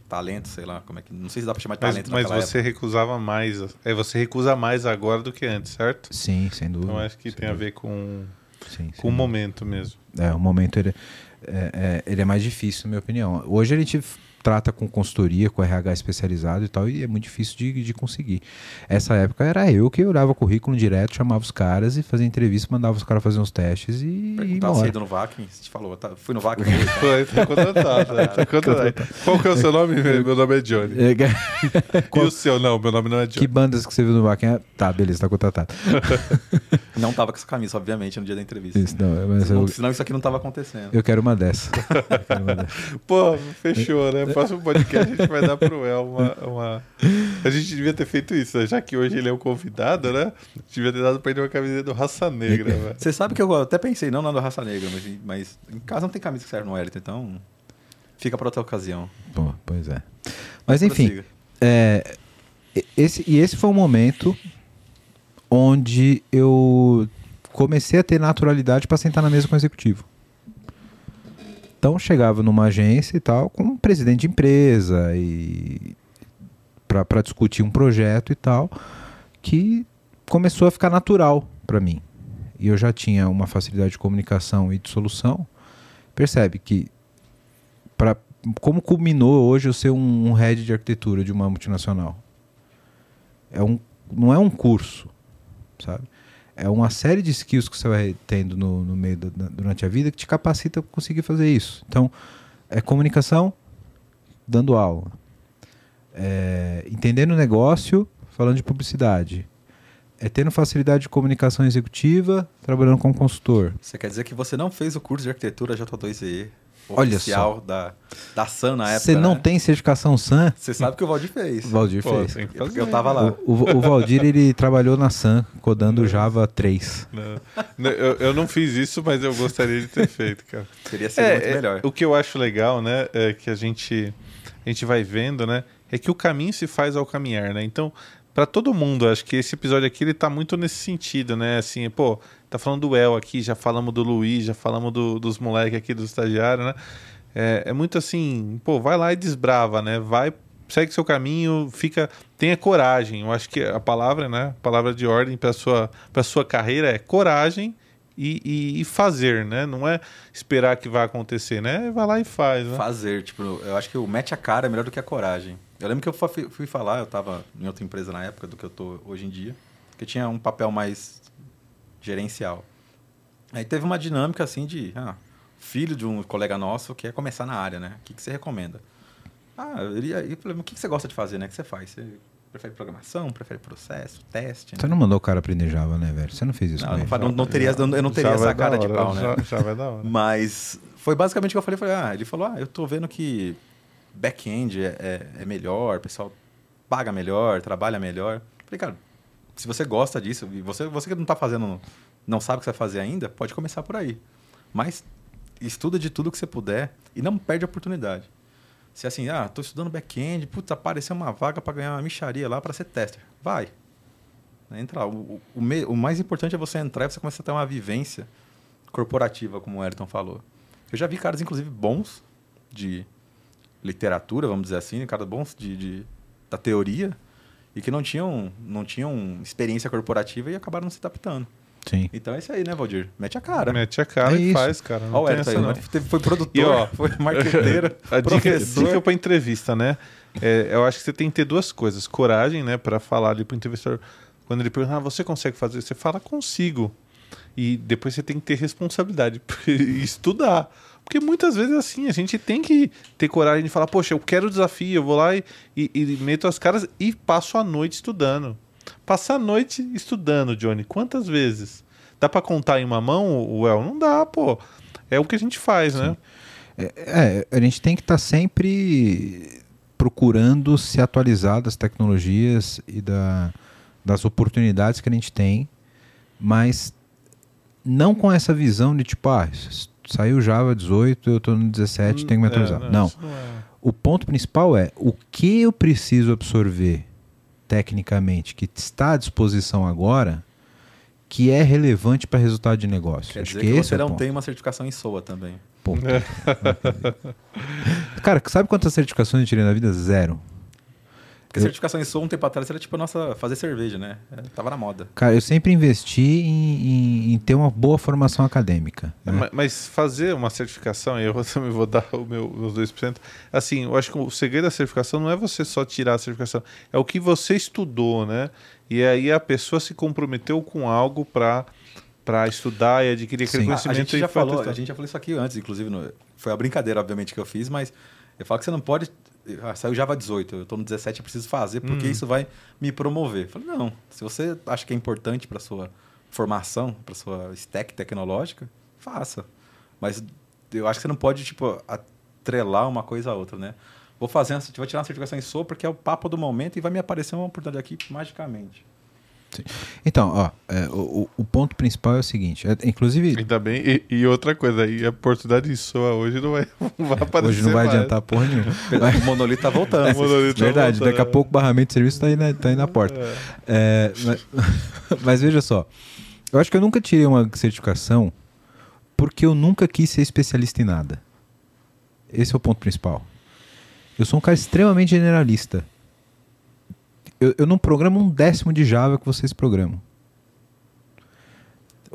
talento, sei lá, como é que. Não sei se dá pra chamar de Mas, talento mas naquela você recusava mais. É, você recusa mais agora do que antes, certo? Sim, sem dúvida. Então acho que tem a dúvida. ver com, Sim, com o momento mesmo. É, o momento ele é, é- ele é mais difícil, na minha opinião. Hoje a gente trata com consultoria, com RH especializado e tal, e é muito difícil de, de conseguir. Essa época era eu que olhava currículo direto, chamava os caras e fazia entrevista, mandava os caras fazer uns testes e ia Perguntar se no VAC, você te falou, tá, fui no VAC. Foi, contratado, né? Tá contratado. Qual que é o seu nome? Meu nome é Johnny. E o seu? Não, meu nome não é que Johnny. bandas que você viu no Baquinha? Tá, beleza, tá contratado. não tava com essa camisa, obviamente, no dia da entrevista. Isso, não, mas Senão, eu, senão isso aqui não tava acontecendo. eu quero uma dessa. Quero uma dessa. Pô, fechou, né? Próximo podcast a gente vai dar pro El uma, uma- A gente devia ter feito isso, né? já que hoje ele é o convidado, né? A gente devia ter dado pra ele uma camiseta do Raça Negra, velho. Você sabe que eu até pensei, não na do Raça Negra, mas, mas em casa não tem camisa que serve no Wellington, então fica pra outra ocasião. Pô, pois é. Mas enfim. É, e- esse, e esse foi um momento onde eu comecei a ter naturalidade para sentar na mesa com o executivo. Então chegava numa agência e tal, com um presidente de empresa e para discutir um projeto e tal, que começou a ficar natural para mim. E eu já tinha uma facilidade de comunicação e de solução. Percebe que para como culminou hoje eu ser um, um head de arquitetura de uma multinacional? É um, não é um curso, sabe? É uma série de skills que você vai tendo no, no meio durante a vida que te capacita para conseguir fazer isso. Então, é comunicação dando aula. É, entendendo o negócio, falando de publicidade. É tendo facilidade de comunicação executiva, trabalhando como consultor. Você quer dizer que você não fez o curso de arquitetura J2EE Olha oficial da, da SAN na época, Você não né? tem certificação SAM? Você sabe que o Valdir fez. O Valdir Pô, fez. Porque fazer, eu tava lá. O, o- o Valdir ele trabalhou na Sun codando Java 3. Não, eu, eu não fiz isso, mas eu gostaria de ter feito, cara. Teria sido muito é, melhor. O que eu acho legal, né, é que a gente, a gente vai vendo, né, é que o caminho se faz ao caminhar, né? Então, para todo mundo, acho que esse episódio aqui ele tá muito nesse sentido, né? Assim, pô, tá falando do El aqui, já falamos do Luiz, já falamos do- dos moleques aqui, dos estagiários, né? É, é muito assim, pô, vai lá e desbrava, né? Vai, segue seu caminho, fica, tenha coragem. Eu acho que a palavra, né? A palavra de ordem para sua para sua carreira é coragem e, e- e fazer, né? Não é esperar que vai acontecer, né? Vai lá e faz, né? Fazer, tipo, eu acho que o mete a cara é melhor do que a coragem. Eu lembro que eu fui, fui falar, eu tava em outra empresa na época do que eu tô hoje em dia, que tinha um papel mais gerencial. Aí teve uma dinâmica assim de, ah, filho de um colega nosso quer começar na área, né? O que, que você recomenda? Ah, ele, eu falei, mas o que, que você gosta de fazer, né? O que você faz? Você prefere programação, prefere processo, teste? Você né? não mandou o cara aprender Java, né, velho? Você não fez isso Não, ele. não, não teria, eu não teria Já essa da cara de hora, pau, né? Já vai da hora. Mas foi basicamente o que eu falei. falei ah, ele falou, ah, eu tô vendo que back-end é, é, é melhor, o pessoal paga melhor, trabalha melhor. Falei, cara, se você gosta disso, e você, você que não tá fazendo, não sabe o que você vai fazer ainda, pode começar por aí. Mas estuda de tudo que você puder e não perde a oportunidade. Se assim, ah, tô estudando back-end, putz, apareceu uma vaga para ganhar uma micharia lá para ser tester. Vai. Entra lá. O, o, o mais importante é você entrar e você começar a ter uma vivência corporativa, como o Ayrton falou. Eu já vi caras, inclusive, bons de literatura, vamos dizer assim, caras bons de, de- da teoria e que não tinham, não tinham experiência corporativa e acabaram não se adaptando. Sim. Então é isso aí, né, Valdir? Mete a cara. Mete a cara É e isso. faz, cara. Não Ó, o essa, aí, não. foi produtor, E, ó, foi marqueteiro, A dica, professor. dica para entrevista, né? É, eu acho que você tem que ter duas coisas: coragem, né, para falar ali pro entrevistador. Quando ele pergunta, ah, você consegue fazer? Você fala, consigo. E depois você tem que ter responsabilidade e estudar. Porque muitas vezes é assim, a gente tem que ter coragem de falar, poxa, eu quero o desafio, eu vou lá e, e, e meto as caras e passo a noite estudando. Passar a noite estudando, Johnny, quantas vezes? Dá pra contar em uma mão, Well? Não dá, pô. É o que a gente faz, né? É, a gente tem que estar sempre procurando se atualizar das tecnologias e da, das oportunidades que a gente tem, mas não com essa visão de tipo, ah, saiu Java 18, eu estou no 17, tenho que me É, atualizar. não. isso é. O ponto principal é o que eu preciso absorver tecnicamente que está à disposição agora que é relevante para resultado de negócio. Quer Acho dizer que que, esse você é o não ponto. tem uma certificação em SOA também. Pô, Cara, sabe quantas certificações eu tirei na vida? Zero. Porque a certificação em SOA um tempo atrás era tipo a nossa fazer cerveja, né? É, Tava na moda. Cara, eu sempre investi em, em- em ter uma boa formação acadêmica. né? Ma- Mas fazer uma certificação, e eu também vou dar o meu, meus 2%. Assim, eu acho que o segredo da certificação não é você só tirar a certificação, é o que você estudou, né? E aí a pessoa se comprometeu com algo para para estudar e adquirir aquele Sim. A, a conhecimento. gente e já falou, atestado. a gente já falou isso aqui antes, inclusive no- foi a brincadeira, obviamente, que eu fiz, mas eu falo que você não pode. Ah, saiu Java 18, eu estou no 17, eu preciso fazer, porque Hum. isso vai me promover. Eu falei, não, se você acha que é importante para sua formação, para sua stack tecnológica, faça. Mas eu acho que você não pode, tipo, atrelar uma coisa a outra, né? Vou fazer, vou tirar uma certificação em SOA porque é o papo do momento e vai me aparecer uma oportunidade aqui magicamente. Então, ó, é, o, o- ponto principal é o seguinte: é, inclusive, Ainda bem. E, e outra coisa aí, a oportunidade de soa hoje não vai, não vai aparecer. hoje não vai mais. adiantar porra nenhuma. O monolito tá voltando. O monolito tá Verdade, voltando, daqui a né? pouco o barramento de serviço está aí, na, tá aí na porta. É, mas, mas veja só, eu acho que eu nunca tirei uma certificação porque eu nunca quis ser especialista em nada. Esse é o ponto principal. Eu sou um cara extremamente generalista. Eu, eu não programo um décimo de Java que vocês programam.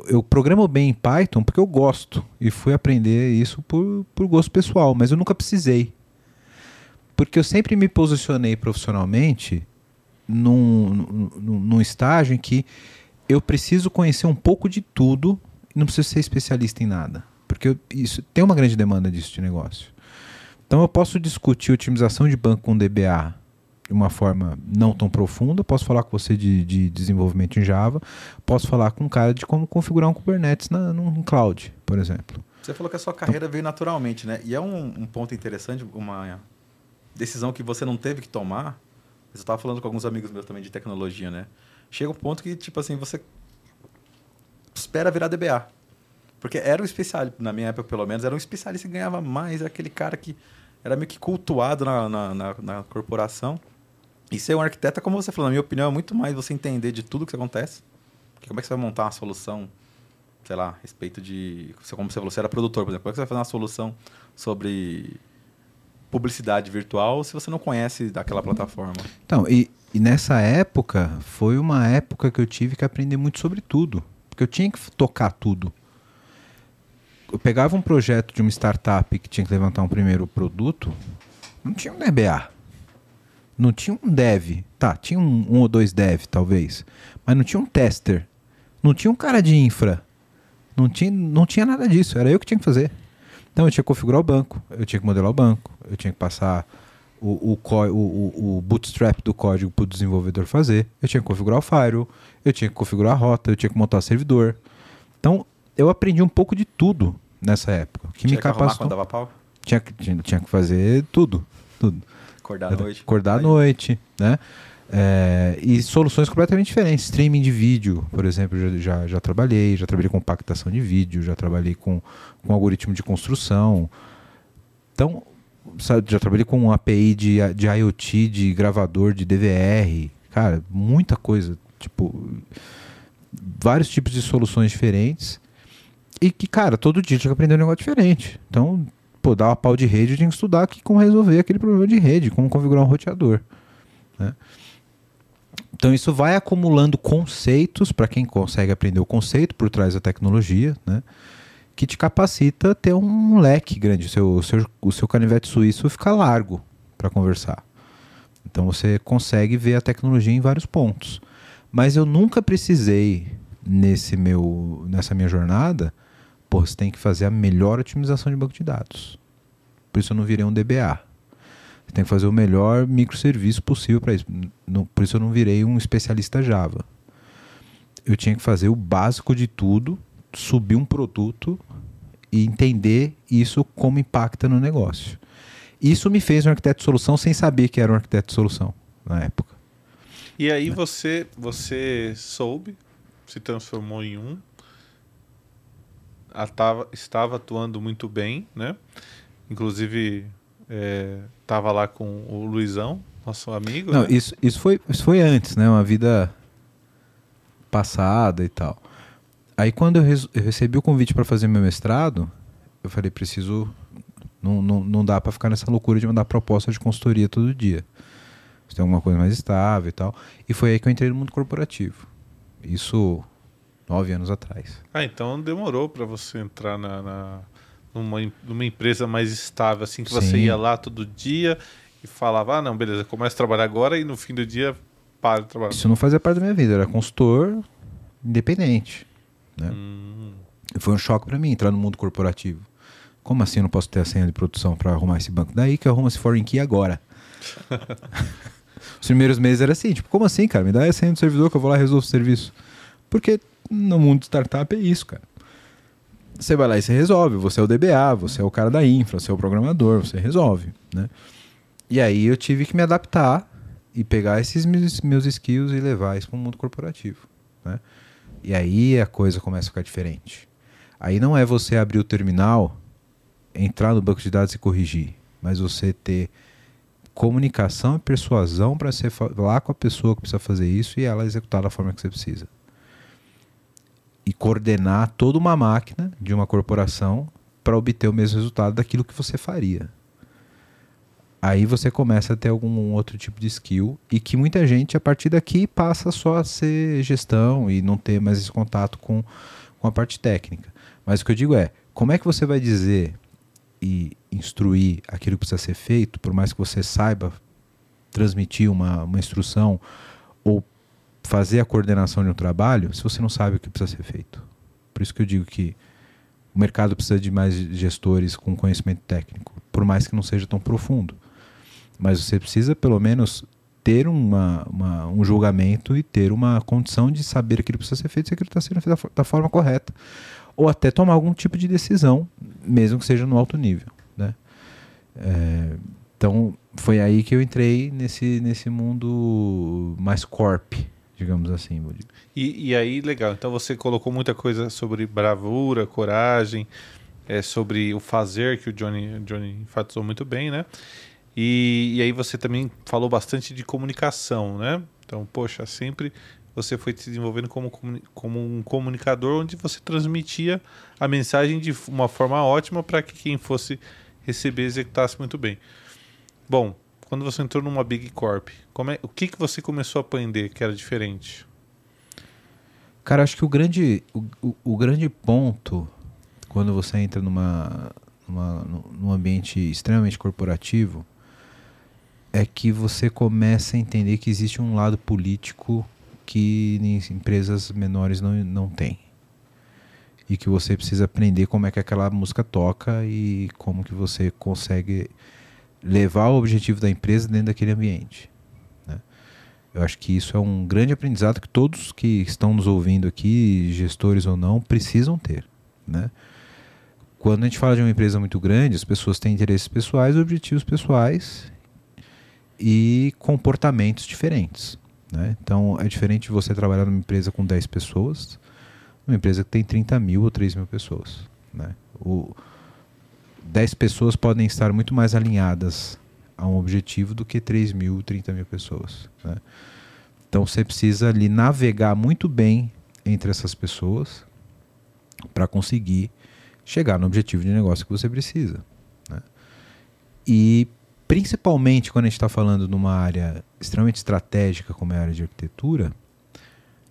Eu programo bem em Python porque eu gosto e fui aprender isso por, por gosto pessoal, mas eu nunca precisei. Porque eu sempre me posicionei profissionalmente num, num, num estágio em que eu preciso conhecer um pouco de tudo não preciso ser especialista em nada. Porque eu- isso tem uma grande demanda disso de negócio. Então eu posso discutir otimização de banco com DBA de uma forma não tão profunda, posso falar com você de, de desenvolvimento em Java, posso falar com um cara de como configurar um Kubernetes na, num cloud, por exemplo. Você falou que a sua carreira veio naturalmente, né? E é um, um ponto interessante, uma decisão que você não teve que tomar. Eu estava falando com alguns amigos meus também de tecnologia, né? Chega um ponto que, tipo assim, você espera virar DBA. Porque era um especialista, na minha época pelo menos, era um especialista que ganhava mais, era aquele cara que era meio que cultuado na, na, na, na corporação. E ser um arquiteto, é como você falou, na minha opinião, é muito mais você entender de tudo que acontece. Como é que você vai montar uma solução sei lá, a respeito de. Como você falou, você era produtor, por exemplo. Como é que você vai fazer uma solução sobre publicidade virtual se você não conhece daquela plataforma? Então, e, e nessa época, foi uma época que eu tive que aprender muito sobre tudo. Porque eu tinha que tocar tudo. Eu pegava um projeto de uma startup que tinha que levantar um primeiro produto, não tinha um DBA. Não tinha um dev. Tá, tinha um, um ou dois dev, talvez. Mas não tinha um tester. Não tinha um cara de infra. Não tinha, não tinha nada disso. Era eu que tinha que fazer. Então eu tinha que configurar o banco, eu tinha que modelar o banco, eu tinha que passar o, o, o, o- bootstrap do código para o desenvolvedor fazer, eu tinha que configurar o firewall, eu tinha que configurar a rota, eu tinha que montar o servidor. Então eu aprendi um pouco de tudo nessa época, que Tinha me que capacitou. quando dava pau? Tinha, que- tinha, tinha que fazer tudo, tudo. Acordar à noite? Acordar à noite, né? É, e soluções completamente diferentes. Streaming de vídeo, por exemplo, já, já, já trabalhei. Já trabalhei com compactação de vídeo, já trabalhei com, com algoritmo de construção. Então, sabe, já trabalhei com API de, de IoT, de gravador, de DVR. Cara, muita coisa. Tipo, vários tipos de soluções diferentes. E que, cara, todo dia tinha que aprender um negócio diferente. Então, pô, dar uma pau de rede, eu tinha que estudar aqui como resolver aquele problema de rede, como configurar um roteador. né? Então isso vai acumulando conceitos para quem consegue aprender o conceito por trás da tecnologia, né? que te capacita a ter um leque grande. O seu, o seu, o seu canivete suíço fica largo para conversar. Então você consegue ver a tecnologia em vários pontos. Mas eu nunca precisei, nesse meu, nessa minha jornada, pô, você tem que fazer a melhor otimização de banco de dados. Por isso eu não virei um DBA. Você tem que fazer o melhor microserviço possível para isso. Por isso eu não virei um especialista Java. eu tinha que fazer o básico de tudo, subir um produto e entender isso como impacta no negócio. Isso me fez um arquiteto de solução sem saber que era um arquiteto de solução na época. E aí você, você soube, se transformou em um, atava, estava atuando muito bem, né? Inclusive estava lá com o Luizão, nosso amigo. Não, né? isso, isso, foi, isso foi antes, né? Uma vida passada e tal. Aí quando eu, res- eu recebi o convite para fazer meu mestrado, eu falei, preciso. Não, não, não dá para ficar nessa loucura de mandar proposta de consultoria todo dia. Você tem alguma coisa mais estável e tal. E foi aí que eu entrei no mundo corporativo. Isso nove anos atrás. Ah, então demorou para você entrar na, na- numa, numa empresa mais estável, assim, que você Sim. ia lá todo dia e falava, ah, não, beleza, começa a trabalhar agora e no fim do dia para de trabalhar. Isso não fazia parte da minha vida, eu era consultor independente. Né? Hum, Foi um choque para mim entrar no mundo corporativo. Como assim eu não posso ter a senha de produção para arrumar esse banco? Daí que eu arrumo esse foreign key agora. Os primeiros meses era assim, tipo, como assim, cara? Me dá a senha do servidor que eu vou lá e resolvo o serviço. Porque no mundo startup é isso, cara. Você vai lá e você resolve. Você é o DBA, você é o cara da infra, você é o programador, você resolve, né? E aí eu tive que me adaptar e pegar esses meus, meus skills e levar isso para o mundo corporativo, né? E aí a coisa começa a ficar diferente. Aí não é você abrir o terminal, entrar no banco de dados e corrigir, mas você ter comunicação e persuasão para você falar com a pessoa que precisa fazer isso e ela executar da forma que você precisa. E coordenar toda uma máquina de uma corporação para obter o mesmo resultado daquilo que você faria. Aí você começa a ter algum outro tipo de skill e que muita gente a partir daqui passa só a ser gestão e não ter mais esse contato com, com a parte técnica. Mas o que eu digo é, como é que você vai dizer e instruir aquilo que precisa ser feito, por mais que você saiba transmitir uma, uma instrução fazer a coordenação de um trabalho, se você não sabe o que precisa ser feito. Por isso que eu digo que o mercado precisa de mais gestores com conhecimento técnico, por mais que não seja tão profundo. Mas você precisa, pelo menos, ter uma, uma- um julgamento e ter uma condição de saber aquilo que precisa ser feito se aquilo está sendo feito da, da forma correta. Ou até tomar algum tipo de decisão, mesmo que seja no alto nível. Né? É, então, foi aí que eu entrei nesse, nesse mundo mais corp, digamos assim. E, e aí, legal. Então você colocou muita coisa sobre bravura, coragem, é, sobre o fazer, que o Johnny, Johnny enfatizou muito bem, né? E, e aí você também falou bastante de comunicação, né? Então, poxa, sempre você foi se desenvolvendo como, como um comunicador onde você transmitia a mensagem de uma forma ótima para que quem fosse receber executasse muito bem. Bom, quando você entrou numa Big Corp, é, o que, que você começou a aprender que era diferente? Cara, acho que o grande, o, o- grande ponto quando você entra numa, numa, num ambiente extremamente corporativo é que você começa a entender que existe um lado político que em empresas menores não, não tem. E que você precisa aprender como é que aquela música toca e como que você consegue levar o objetivo da empresa dentro daquele ambiente. né? Eu acho que isso é um grande aprendizado que todos que estão nos ouvindo aqui, gestores ou não, precisam ter. Né? Quando a gente fala de uma empresa muito grande, as pessoas têm interesses pessoais, objetivos pessoais e comportamentos diferentes. Né? Então é diferente você trabalhar numa empresa com 10 pessoas, numa empresa que tem 30 mil ou 3 mil pessoas. Né? O, 10 pessoas podem estar muito mais alinhadas a um objetivo do que 3 mil, 30 mil pessoas. Né? Então você precisa ali navegar muito bem entre essas pessoas para conseguir chegar no objetivo de negócio que você precisa. né? E principalmente quando a gente está falando numa área extremamente estratégica como é a área de arquitetura,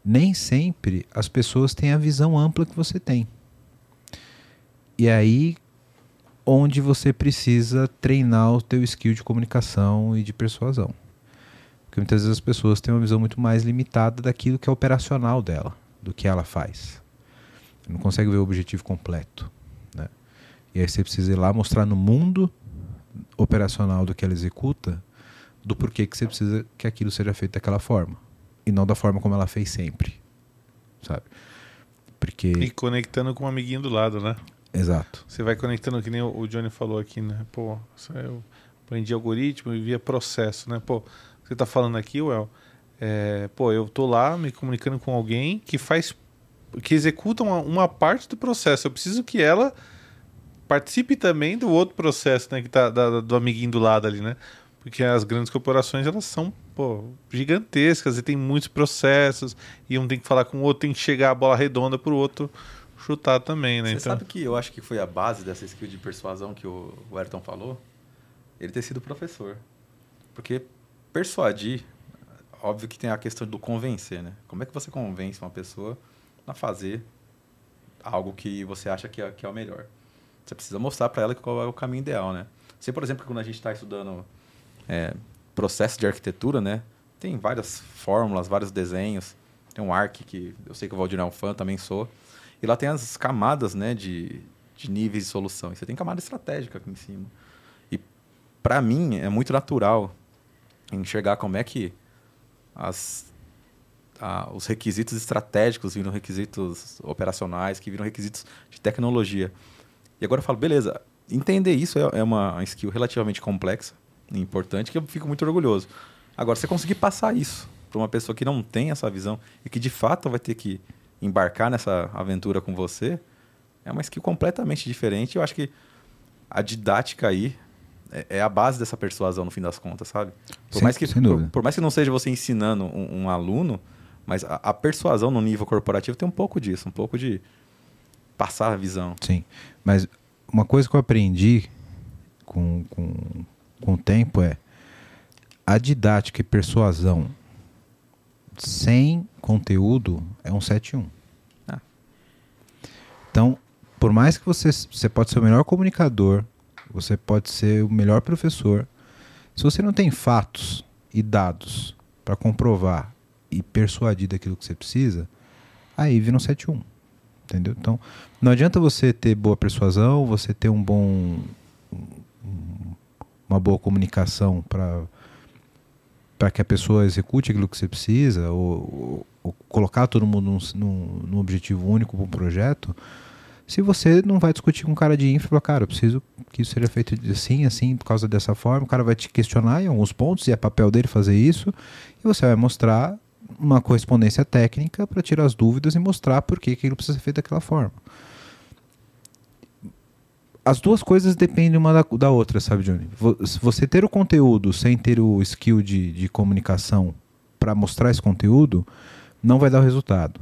nem sempre as pessoas têm a visão ampla que você tem. E aí onde você precisa treinar o teu skill de comunicação e de persuasão. Porque muitas vezes as pessoas têm uma visão muito mais limitada daquilo que é operacional dela, do que ela faz. Não consegue ver o objetivo completo. Né? E aí você precisa ir lá mostrar no mundo operacional do que ela executa, do porquê que você precisa que aquilo seja feito daquela forma. E não da forma como ela fez sempre. sabe? Porque. E conectando com um amiguinho do lado, né? Exato. Você vai conectando, que nem o o Johnny falou aqui, né? Pô, isso eu aprendi algoritmo e via processo, né? Pô, você tá falando aqui, Well, é, pô, eu tô lá me comunicando com alguém que faz, que executa uma, uma parte do processo. Eu preciso que ela participe também do outro processo, né? Que tá da- do amiguinho do lado ali, né? Porque as grandes corporações, elas são, pô, gigantescas e tem muitos processos e um tem que falar com o outro, tem que chegar a bola redonda pro outro chutar também, né? Você sabe que eu acho que foi a base dessa skill de persuasão que o o Ayrton falou? Ele ter sido professor. Porque persuadir, óbvio que tem a questão do convencer, né? Como é que você convence uma pessoa a fazer algo que você acha que é, que é o melhor? Você precisa mostrar para ela qual é o caminho ideal, né? Você, por exemplo, quando a gente está estudando é, processo de arquitetura, né? Tem várias fórmulas, vários desenhos. Tem um ARC que eu sei que o Valdir é um fã, também sou. E lá tem as camadas, né, de, de níveis de solução. E você tem camada estratégica aqui em cima. E para mim é muito natural enxergar como é que as, a- os requisitos estratégicos viram requisitos operacionais, que viram requisitos de tecnologia. E agora eu falo, beleza, entender isso é, é uma skill relativamente complexa e importante que eu fico muito orgulhoso. Agora, você conseguir passar isso para uma pessoa que não tem essa visão e que de fato vai ter que embarcar nessa aventura com você, é uma skill completamente diferente. Eu acho que a didática aí é, é a base dessa persuasão no fim das contas, sabe? Por Sem- mais que por, por mais que não seja você ensinando um, um aluno, mas a, a persuasão no nível corporativo tem um pouco disso, um pouco de passar a visão. Sim. Mas uma coisa que eu aprendi com, com, com o tempo é a didática e persuasão sem conteúdo é um 7-1. Ah. Então, por mais que você, você pode ser o melhor comunicador, você pode ser o melhor professor, se você não tem fatos e dados para comprovar e persuadir daquilo que você precisa, aí vira um 7-1. Entendeu? Então, não adianta você ter boa persuasão, você ter um bom um- uma boa comunicação para para que a pessoa execute aquilo que você precisa, ou- ou colocar todo mundo num, num, num objetivo único para um projeto, se você não vai discutir com um cara de infra, cara, eu preciso que isso seja feito assim, assim, por causa dessa forma, o cara vai te questionar em alguns pontos, e é papel dele fazer isso, e você vai mostrar uma correspondência técnica para tirar as dúvidas e mostrar por que aquilo precisa ser feito daquela forma. As duas coisas dependem uma da, da outra, sabe, Johnny? Você ter o conteúdo sem ter o skill de, de comunicação para mostrar esse conteúdo, não vai dar o resultado.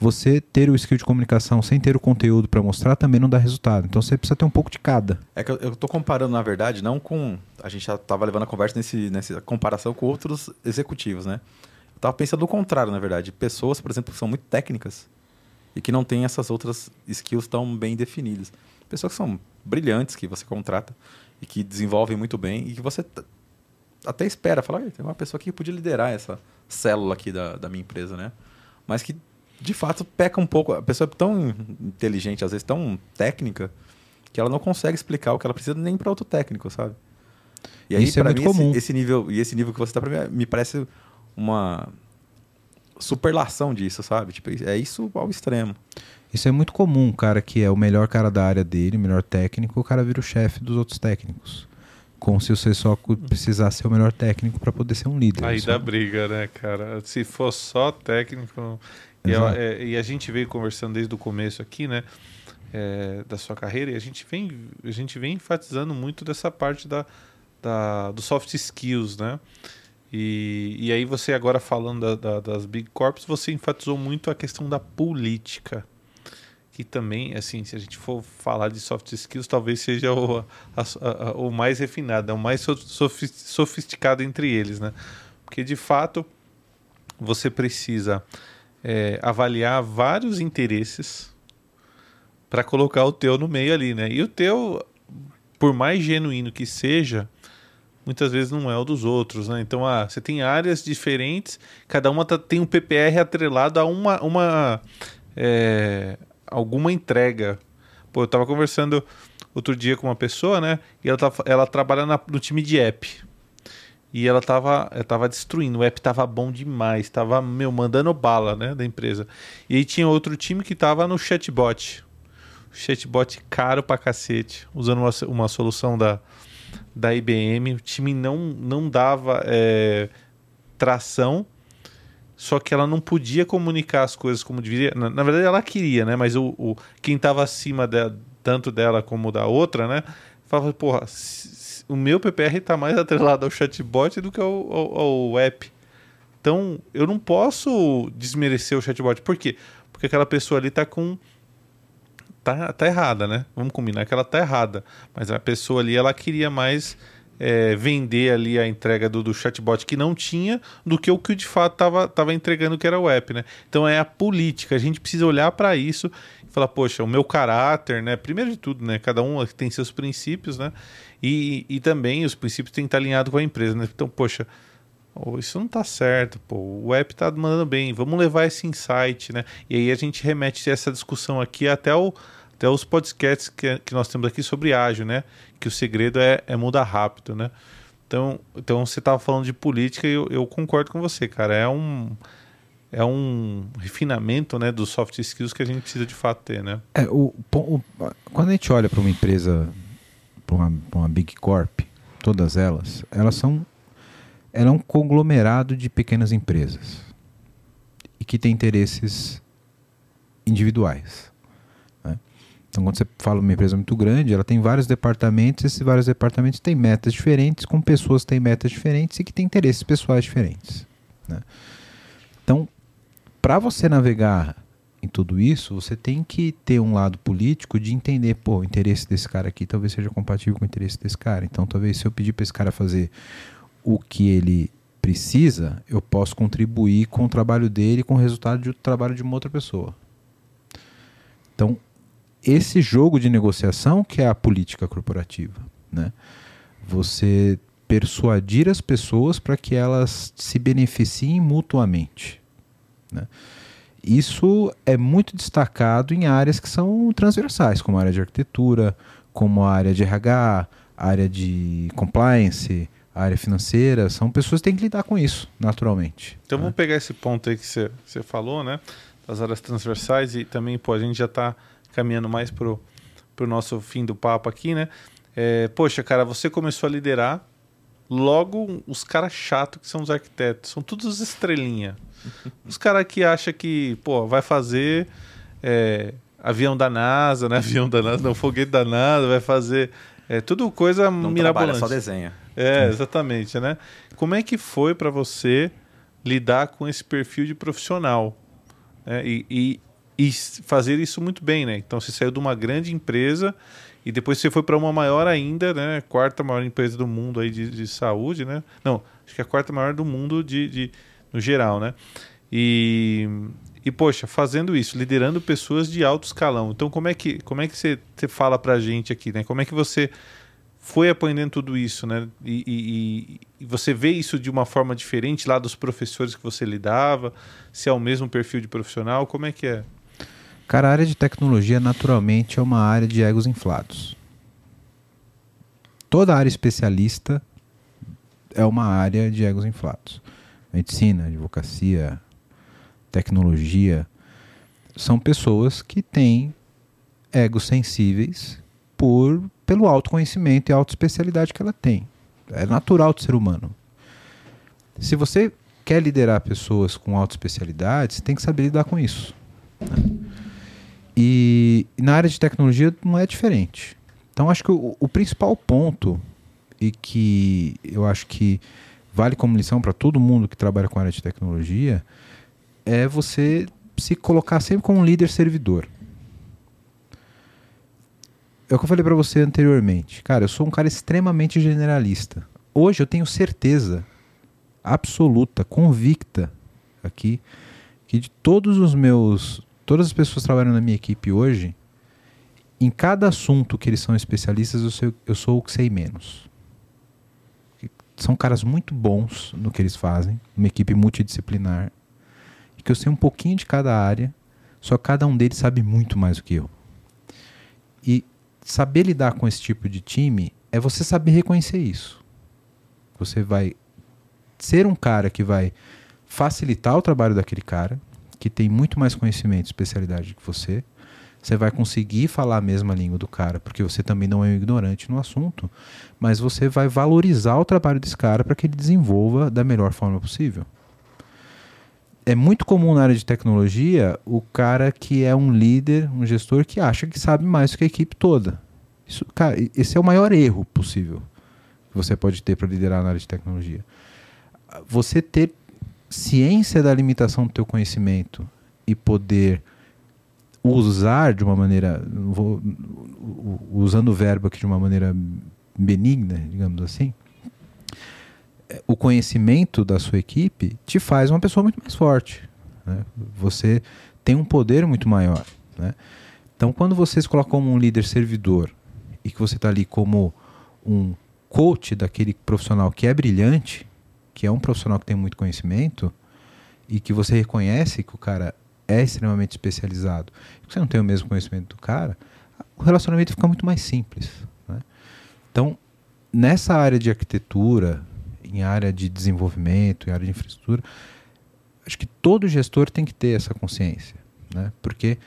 Você ter o skill de comunicação sem ter o conteúdo para mostrar também não dá resultado. Então você precisa ter um pouco de cada. É que eu, tô comparando, na verdade, não com. A gente já estava levando a conversa nesse, nessa comparação com outros executivos, né? Eu tava pensando o contrário, na verdade. Pessoas, por exemplo, que são muito técnicas e que não têm essas outras skills tão bem definidas. Pessoas que são brilhantes, que você contrata e que desenvolvem muito bem e que você até espera, fala, "Ai, tem uma pessoa que podia liderar essa célula aqui da, da minha empresa, né? Mas que, de fato, peca um pouco. A pessoa é tão inteligente, às vezes tão técnica, que ela não consegue explicar o que ela precisa nem para outro técnico, sabe? E aí, Isso é muito mim, esse- comum. Esse, nível, e esse nível que você tá para mim me parece uma superlação disso, sabe? Tipo, é isso ao extremo. Isso é muito comum, um cara que é o melhor cara da área dele, o melhor técnico, o cara vira o chefe dos outros técnicos. Como se você só cu- precisasse ser o melhor técnico para poder ser um líder. Aí dá briga, né, cara? Se for só técnico. E, ela- é, e a gente veio conversando desde o começo aqui, né? é, da sua carreira, e a gente vem, a gente vem enfatizando muito dessa parte da, da, do soft skills, né? E, e aí você agora falando da- da- das Big Corps, você enfatizou muito a questão da política. Que também, assim, se a gente for falar de soft skills, talvez seja o, a- a- o mais refinado, é o mais so- sofis- sofisticado entre eles, né? Porque de fato você precisa é, avaliar vários interesses para colocar o teu no meio ali, né? E o teu, por mais genuíno que seja, muitas vezes não é o dos outros, né? Então, ah, você tem áreas diferentes, cada uma tá- tem um PPR atrelado a uma, uma é, alguma entrega. Pô, eu tava conversando outro dia com uma pessoa, né? E ela, tá, ela trabalha na- no time de app. e ela tava, ela tava destruindo. O app tava bom demais, tava, meu, mandando bala, né, da empresa. E aí tinha outro time que tava no chatbot. Chatbot caro pra cacete, usando uma, uma solução da, da IBM. O time não, não dava é, tração, só que ela não podia comunicar as coisas como deveria. Na, na verdade, ela queria, né? Mas o, o quem estava acima de, tanto dela como da outra, né? Falava, porra, o meu PPR está mais atrelado ao chatbot do que ao, ao, ao app. Então, eu não posso desmerecer o chatbot. Por quê? Porque aquela pessoa ali está com tá, tá errada, né? Vamos combinar que ela tá errada. Mas a pessoa ali, ela queria mais é, vender ali a entrega do, do, chatbot que não tinha do que o que de fato estava tava entregando que era o app, né? Então é a política. A gente precisa olhar para isso e falar, poxa, o meu caráter, né? Primeiro de tudo, né? Cada um tem seus princípios, né? E, e também os princípios têm que estar alinhados com a empresa, né? Então, poxa, oh, isso não está certo, pô, o app está mandando bem, vamos levar esse insight, né? E aí a gente remete essa discussão aqui até o até os podcasts que, que nós temos aqui sobre ágil, né? Que o segredo é, é mudar rápido, né? Então, então você estava falando de política e eu, eu, concordo com você, cara. É um, é um refinamento né, dos soft skills que a gente precisa de fato ter, né? É, o, o quando a gente olha para uma empresa, para uma, uma Big Corp, todas elas, elas são ela é um conglomerado de pequenas empresas e que tem interesses individuais. Então, quando você fala uma empresa muito grande, ela tem vários departamentos, esses vários departamentos têm metas diferentes, com pessoas que têm metas diferentes e que têm interesses pessoais diferentes. Né? Então, para você navegar em tudo isso, você tem que ter um lado político de entender, pô, o interesse desse cara aqui talvez seja compatível com o interesse desse cara. Então, talvez se eu pedir para esse cara fazer o que ele precisa, eu posso contribuir com o trabalho dele, com o resultado do trabalho de uma outra pessoa. Então, esse jogo de negociação que é a política corporativa, né? Você persuadir as pessoas para que elas se beneficiem mutuamente, né? Isso é muito destacado em áreas que são transversais, como a área de arquitetura, como a área de RH, a área de compliance, a área financeira. São pessoas que têm que lidar com isso, naturalmente. Então né? vamos pegar esse ponto aí que você falou, né? Das áreas transversais e também, pô, a gente já está caminhando mais pro, pro nosso fim do papo aqui, né? É, poxa, cara, você começou a liderar, logo os caras chatos que são os arquitetos, são todos estrelinha. Os caras que acham que, pô, vai fazer é, avião da NASA, né? Avião da NASA, não, foguete da NASA, vai fazer é, tudo coisa não mirabolante. Trabalha, só desenha. É, exatamente, né? Como é que foi para você lidar com esse perfil de profissional? É, e, e, e fazer isso muito bem, né? Então você saiu de uma grande empresa e depois você foi para uma maior ainda, né? Quarta maior empresa do mundo aí de, de, saúde, né? Não, acho que é a quarta maior do mundo de, de no geral, né? E, e poxa, fazendo isso, liderando pessoas de alto escalão. Então como é que como é que você, você fala para a gente aqui, né? Como é que você foi aprendendo tudo isso, né? E, e, e, você vê isso de uma forma diferente lá dos professores que você lidava? Se é o mesmo perfil de profissional? Como é que é? Cara, a área de tecnologia naturalmente é uma área de egos inflados. Toda área especialista é uma área de egos inflados. Medicina, advocacia, tecnologia são pessoas que têm egos sensíveis por pelo autoconhecimento e autoespecialidade que ela tem. É natural do ser humano. Se você quer liderar pessoas com autoespecialidade, você tem que saber lidar com isso. Né? E, na área de tecnologia não é diferente. Então acho que o, o principal ponto e que eu acho que vale como lição para todo mundo que trabalha com a área de tecnologia é você se colocar sempre como um líder servidor. É o que eu falei para você anteriormente. Cara, eu sou um cara extremamente generalista. Hoje eu tenho certeza absoluta, convicta aqui, que de todos os meus todas as pessoas que trabalham na minha equipe hoje, em cada assunto que eles são especialistas, eu, sei, eu sou o que sei menos. São caras muito bons no que eles fazem, uma equipe multidisciplinar, e que eu sei um pouquinho de cada área, só cada um deles sabe muito mais do que eu. E saber lidar com esse tipo de time é você saber reconhecer isso. Você vai ser um cara que vai facilitar o trabalho daquele cara, que tem muito mais conhecimento e especialidade que você. Você vai conseguir falar a mesma língua do cara, porque você também não é um ignorante no assunto, mas você vai valorizar o trabalho desse cara para que ele desenvolva da melhor forma possível. É muito comum na área de tecnologia o cara que é um líder, um gestor que acha que sabe mais do que a equipe toda. Isso, cara, esse é o maior erro possível que você pode ter para liderar na área de tecnologia. Você ter ciência da limitação do teu conhecimento e poder usar de uma maneira, vou, usando o verbo aqui de uma maneira benigna, digamos assim, é, o conhecimento da sua equipe te faz uma pessoa muito mais forte. Né? Você tem um poder muito maior. Né? Então, quando você se coloca como um líder servidor e que você está ali como um coach daquele profissional que é brilhante, que é um profissional que tem muito conhecimento e que você reconhece que o cara é extremamente especializado, e você não tem o mesmo conhecimento do cara, o relacionamento fica muito mais simples. Né? Então, nessa área de arquitetura, em área de desenvolvimento, em área de infraestrutura, acho que todo gestor tem que ter essa consciência, né? porque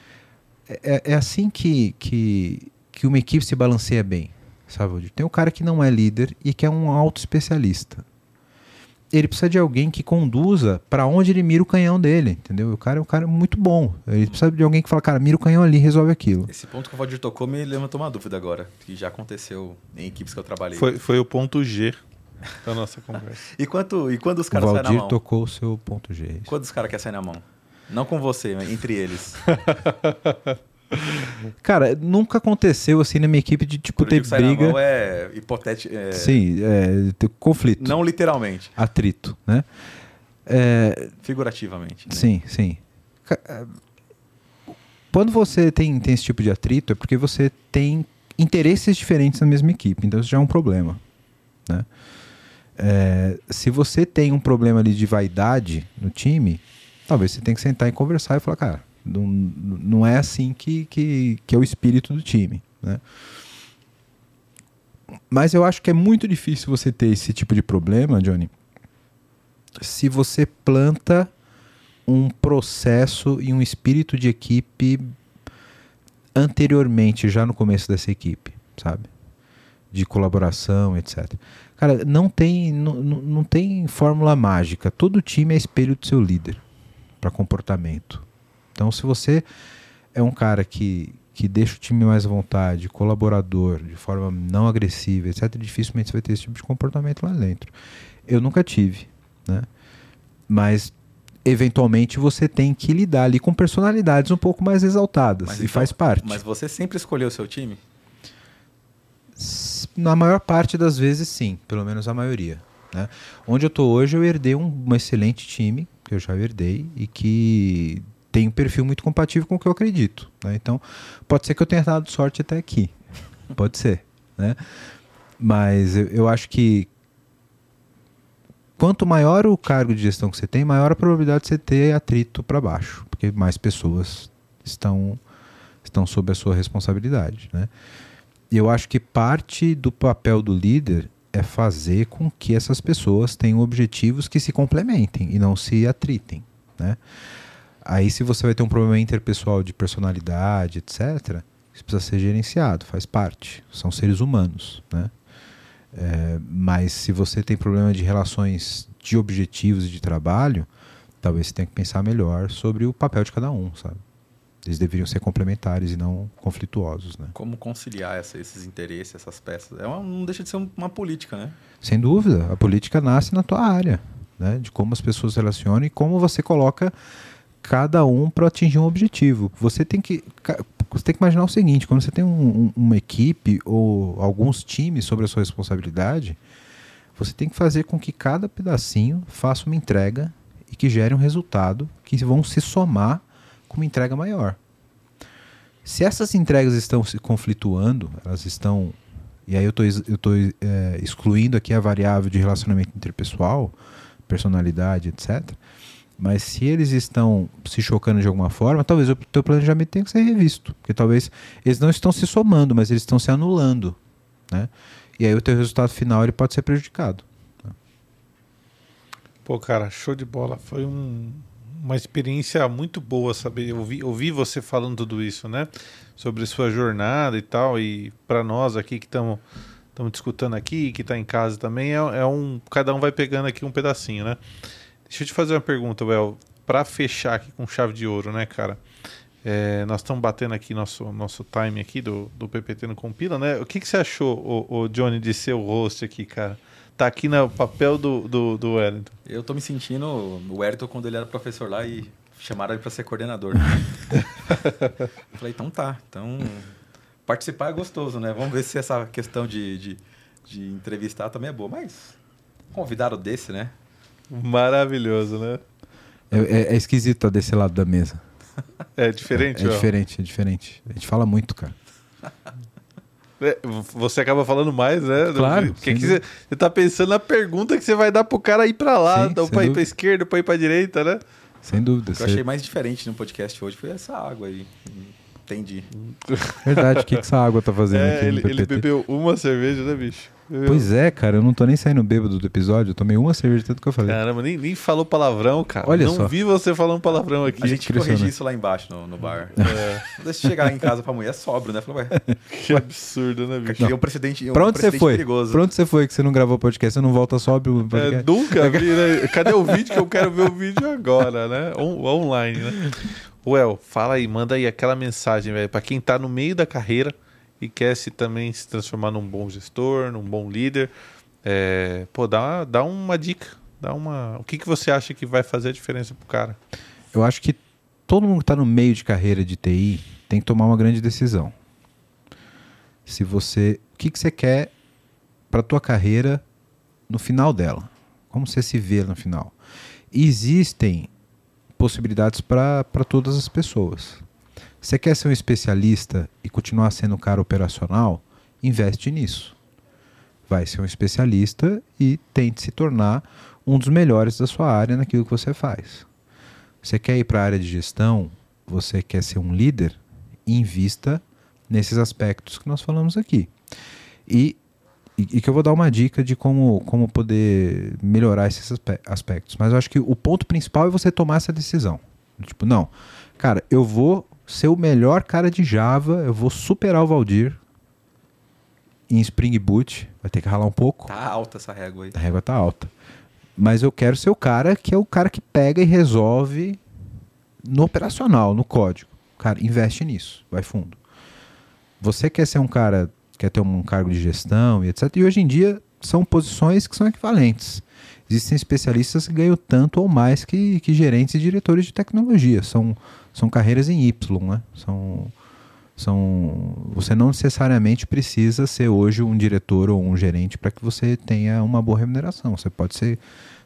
é, é assim que, que, que uma equipe se balanceia bem. Sabe? Tem o cara que não é líder e que é um auto especialista ele precisa de alguém que conduza para onde ele mira o canhão dele, entendeu? O cara é um cara muito bom. Ele precisa de alguém que fala, cara, mira o canhão ali, resolve aquilo. Esse ponto que o Valdir tocou me levantou uma dúvida agora, que já aconteceu em equipes que eu trabalhei. Foi, foi o ponto G da nossa conversa. e, quanto, e quando os caras saem na mão? tocou o seu ponto G. É quando os caras querem sair na mão? Não com você, mas entre eles. Cara, nunca aconteceu assim na minha equipe de tipo ter briga. é hipotético. É... Sim, é conflito. Não literalmente. Atrito, né? É... Figurativamente. Né? Sim, sim. É, quando você tem, tem esse tipo de atrito, é porque você tem interesses diferentes na mesma equipe. Então isso já é um problema. Né? É, se você tem um problema ali de vaidade no time, talvez você tenha que sentar e conversar e falar, cara, não, não é assim que, que, que é o espírito do time. Né? Mas eu acho que é muito difícil você ter esse tipo de problema, Johnny, se você planta um processo e um espírito de equipe anteriormente, já no começo dessa equipe, sabe? De colaboração, etc. Cara, não tem, não, não tem fórmula mágica. Todo time é espelho do seu líder para comportamento. Então, se você é um cara que, que deixa o time mais à vontade, colaborador, de forma não agressiva, etc., dificilmente você vai ter esse tipo de comportamento lá dentro. Eu nunca tive, né? Mas eventualmente você tem que lidar ali com personalidades um pouco mais exaltadas mas e então, faz parte. Mas você sempre escolheu o seu time? Na maior parte das vezes, sim, pelo menos a maioria. Né? Onde eu estou hoje, eu herdei um, um excelente time que eu já herdei e que tem um perfil muito compatível com o que eu acredito. Né? Então, pode ser que eu tenha dado sorte até aqui. pode ser. Né? Mas eu, eu acho que quanto maior o cargo de gestão que você tem, maior a probabilidade de você ter atrito para baixo, porque mais pessoas estão estão sob a sua responsabilidade, né? E eu acho que parte do papel do líder é fazer com que essas pessoas tenham objetivos que se complementem e não se atritem, né? Aí, se você vai ter um problema interpessoal de personalidade, etc., isso precisa ser gerenciado, faz parte. São seres humanos, né? É, mas se você tem problema de relações de objetivos e de trabalho, talvez você tenha que pensar melhor sobre o papel de cada um, sabe? Eles deveriam ser complementares e não conflituosos, né? Como conciliar essa, esses interesses, essas peças? É uma, não deixa de ser uma política, né? Sem dúvida. A política nasce na tua área, né? De como as pessoas se relacionam e como você coloca cada um para atingir um objetivo. Você tem que você tem que imaginar o seguinte: quando você tem um, um, uma equipe ou alguns times sobre a sua responsabilidade, você tem que fazer com que cada pedacinho faça uma entrega e que gere um resultado que vão se somar com uma entrega maior. Se essas entregas estão se conflituando, elas estão. E aí eu estou é, excluindo aqui a variável de relacionamento interpessoal, personalidade, etc mas se eles estão se chocando de alguma forma, talvez o teu planejamento tenha que ser revisto. Porque talvez eles não estão se somando, mas eles estão se anulando. Né? E aí o teu resultado final ele pode ser prejudicado. Pô, cara, show de bola. Foi um, uma experiência muito boa saber. Ouvir, ouvir você falando tudo isso, né? Sobre sua jornada e tal. E para nós aqui que estamos estamos discutindo aqui, que está em casa também, é, é, um. Cada um vai pegando aqui um pedacinho, né? Deixa eu te fazer uma pergunta, Well. Para fechar aqui com chave de ouro, né, cara? É, nós estamos batendo aqui nosso, nosso time aqui do, do PPT no Compila, né? O que, que você achou, o, o Johnny, de ser o host aqui, cara? Tá aqui no papel do, do, do Wellington. Eu tô me sentindo o Wellington quando ele era professor lá e chamaram ele para ser coordenador. Falei, então tá. Então, participar é gostoso, né? Vamos ver se essa questão de, de, de entrevistar também é boa. Mas, convidado desse, né? Maravilhoso, né? É, é, é esquisito estar desse lado da mesa. É diferente, É, é diferente, é diferente. A gente fala muito, cara. É, Você acaba falando mais, né? Claro, Que sem você, você tá pensando na pergunta que você vai dar pro cara ir pra lá, Sim, ou sem pra ir dúvida. pra esquerda, ou pra ir pra direita, né? Sem dúvida. O que eu achei mais diferente no podcast hoje foi essa água aí. Entendi. Verdade, o que, que essa água tá fazendo É, aqui ele, no ele PPT? bebeu uma cerveja, né, bicho? Bebeu- Pois é, cara, eu não tô nem saindo bêbado do episódio, eu tomei uma cerveja tanto que eu falei. Caramba, nem, nem falou palavrão, cara. Olha não só. vi você falando palavrão aqui. A gente corrigiu isso lá embaixo no, no bar. É, Deixa eu chegar em casa pra mulher sóbrio, né? Falei, ué, que absurdo, né, bicho? é um precedente, é um Pra onde você foi? perigoso. Pra onde você foi que você não gravou podcast? Você não volta sóbrio É, podcast? nunca vi, né? Cadê o vídeo que eu quero ver o vídeo agora, né? On- online, né? Well, fala aí, manda aí aquela mensagem, velho, pra quem tá no meio da carreira e quer se também se transformar num bom gestor, num bom líder. É, pô, dá, dá uma dica. Dá uma. O que, que você acha que vai fazer a diferença pro cara? Eu acho que todo mundo que está no meio de carreira de TI tem que tomar uma grande decisão. Se você, o que, que você quer para tua carreira no final dela? Como você se vê no final? Existem possibilidades para todas as pessoas. Você quer ser um especialista e continuar sendo um cara operacional? Investe nisso. Vai ser um especialista e tente se tornar um dos melhores da sua área naquilo que você faz. Você quer ir para a área de gestão? Você quer ser um líder? Invista nesses aspectos que nós falamos aqui. E, e, que eu vou dar uma dica de como, como poder melhorar esses aspe- aspectos. Mas eu acho que o ponto principal é você tomar essa decisão. Tipo, não, cara, eu vou ser o melhor cara de Java, eu vou superar o Valdir em Spring Boot. Vai ter que ralar um pouco. Tá alta essa régua aí. A régua tá alta. Mas eu quero ser o cara que é o cara que pega e resolve no operacional, no código. Cara, investe nisso, vai fundo. Você quer ser um cara, quer ter um cargo de gestão e etc. E hoje em dia são posições que são equivalentes. Existem especialistas que ganham tanto ou mais que, que gerentes e diretores de tecnologia. São, são carreiras em Y, né? São, são, você não necessariamente precisa ser hoje um diretor ou um gerente para que você tenha uma boa remuneração. Você pode ser,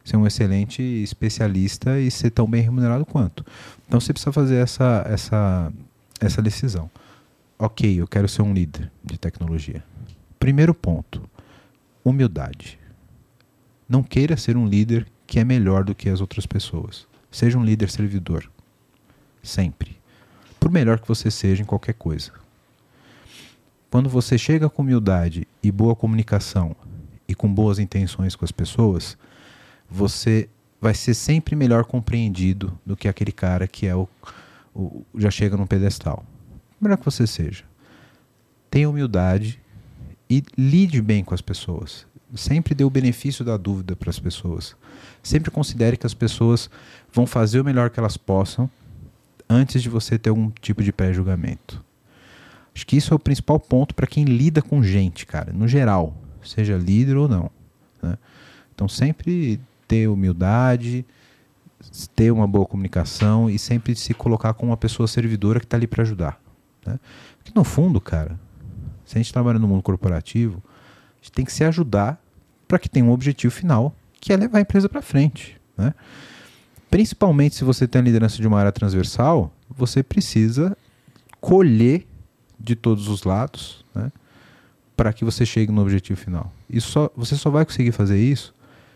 ser um excelente especialista e ser tão bem remunerado quanto. Então você precisa fazer essa, essa, essa decisão. Ok, eu quero ser um líder de tecnologia. Primeiro ponto: humildade. Não queira ser um líder que é melhor do que as outras pessoas. Seja um líder servidor. Sempre por melhor que você seja em qualquer coisa. Quando você chega com humildade e boa comunicação e com boas intenções com as pessoas, você vai ser sempre melhor compreendido do que aquele cara que é o, o já chega num pedestal. Melhor que você seja. Tenha humildade e lide bem com as pessoas. Sempre dê o benefício da dúvida para as pessoas. Sempre considere que as pessoas vão fazer o melhor que elas possam antes de você ter algum tipo de pré-julgamento. Acho que isso é o principal ponto para quem lida com gente, cara, no geral, seja líder ou não. né? Então, sempre ter humildade, ter uma boa comunicação e sempre se colocar como uma pessoa servidora que está ali para ajudar. Né? Porque, no fundo, cara, se a gente trabalha no mundo corporativo, a gente tem que se ajudar para que tenha um objetivo final, que é levar a empresa para frente. Né? Principalmente se você tem a liderança de uma área transversal, você precisa colher de todos os lados, né, para que você chegue no objetivo final. E só, você só vai conseguir fazer isso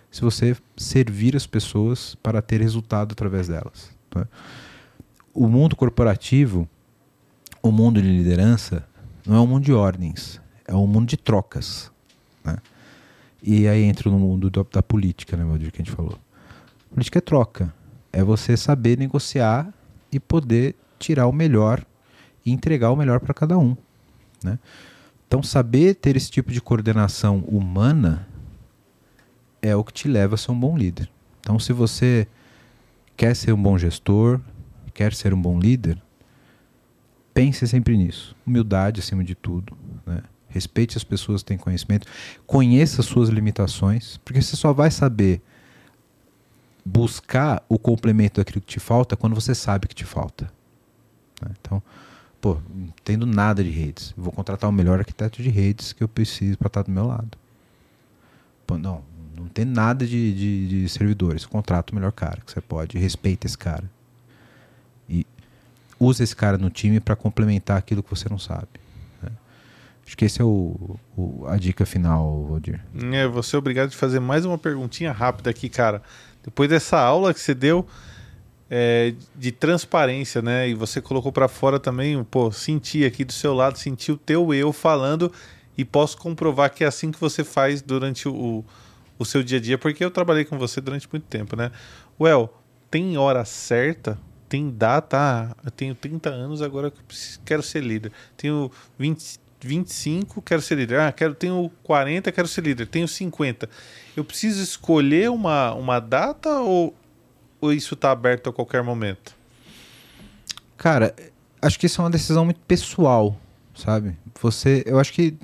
se você servir as pessoas para ter resultado através delas. né. O mundo corporativo, o mundo de liderança, não é um mundo de ordens, é um mundo de trocas. né. E aí entra no mundo da, da política, né, Valdir, que a gente falou. Política é troca. É você saber negociar e poder tirar o melhor e entregar o melhor para cada um. Né? Então, saber ter esse tipo de coordenação humana é o que te leva a ser um bom líder. Então, se você quer ser um bom gestor, quer ser um bom líder, pense sempre nisso. Humildade acima de tudo. Né? Respeite as pessoas que têm conhecimento. Conheça as suas limitações, porque você só vai saber buscar o complemento daquilo que te falta quando você sabe que te falta. Né? Então, pô, não entendo nada de redes. Vou contratar o melhor arquiteto de redes que eu preciso para estar do meu lado. Pô, não, não tem nada de, de, de servidores. Contrata o melhor cara que você pode. Respeita esse cara. E usa esse cara no time para complementar aquilo que você não sabe. né? Acho que esse é o, o- a dica final, Rodir. É, você é obrigado de fazer mais uma perguntinha rápida aqui, cara. Depois dessa aula que você deu é, de transparência, né? E você colocou pra fora também, pô, senti aqui do seu lado, senti o teu eu falando e posso comprovar que é assim que você faz durante o, o seu dia a dia, porque eu trabalhei com você durante muito tempo, né? Well, tem hora certa? Tem data? Ah, eu tenho 30 anos, agora preciso- quero ser líder. Tenho 20, 25, quero ser líder. Ah, quero, tenho 40, quero ser líder. Tenho 50. Eu preciso escolher uma, uma data ou, ou isso está aberto a qualquer momento? Cara, acho que isso é uma decisão muito pessoal, sabe? Você, eu acho que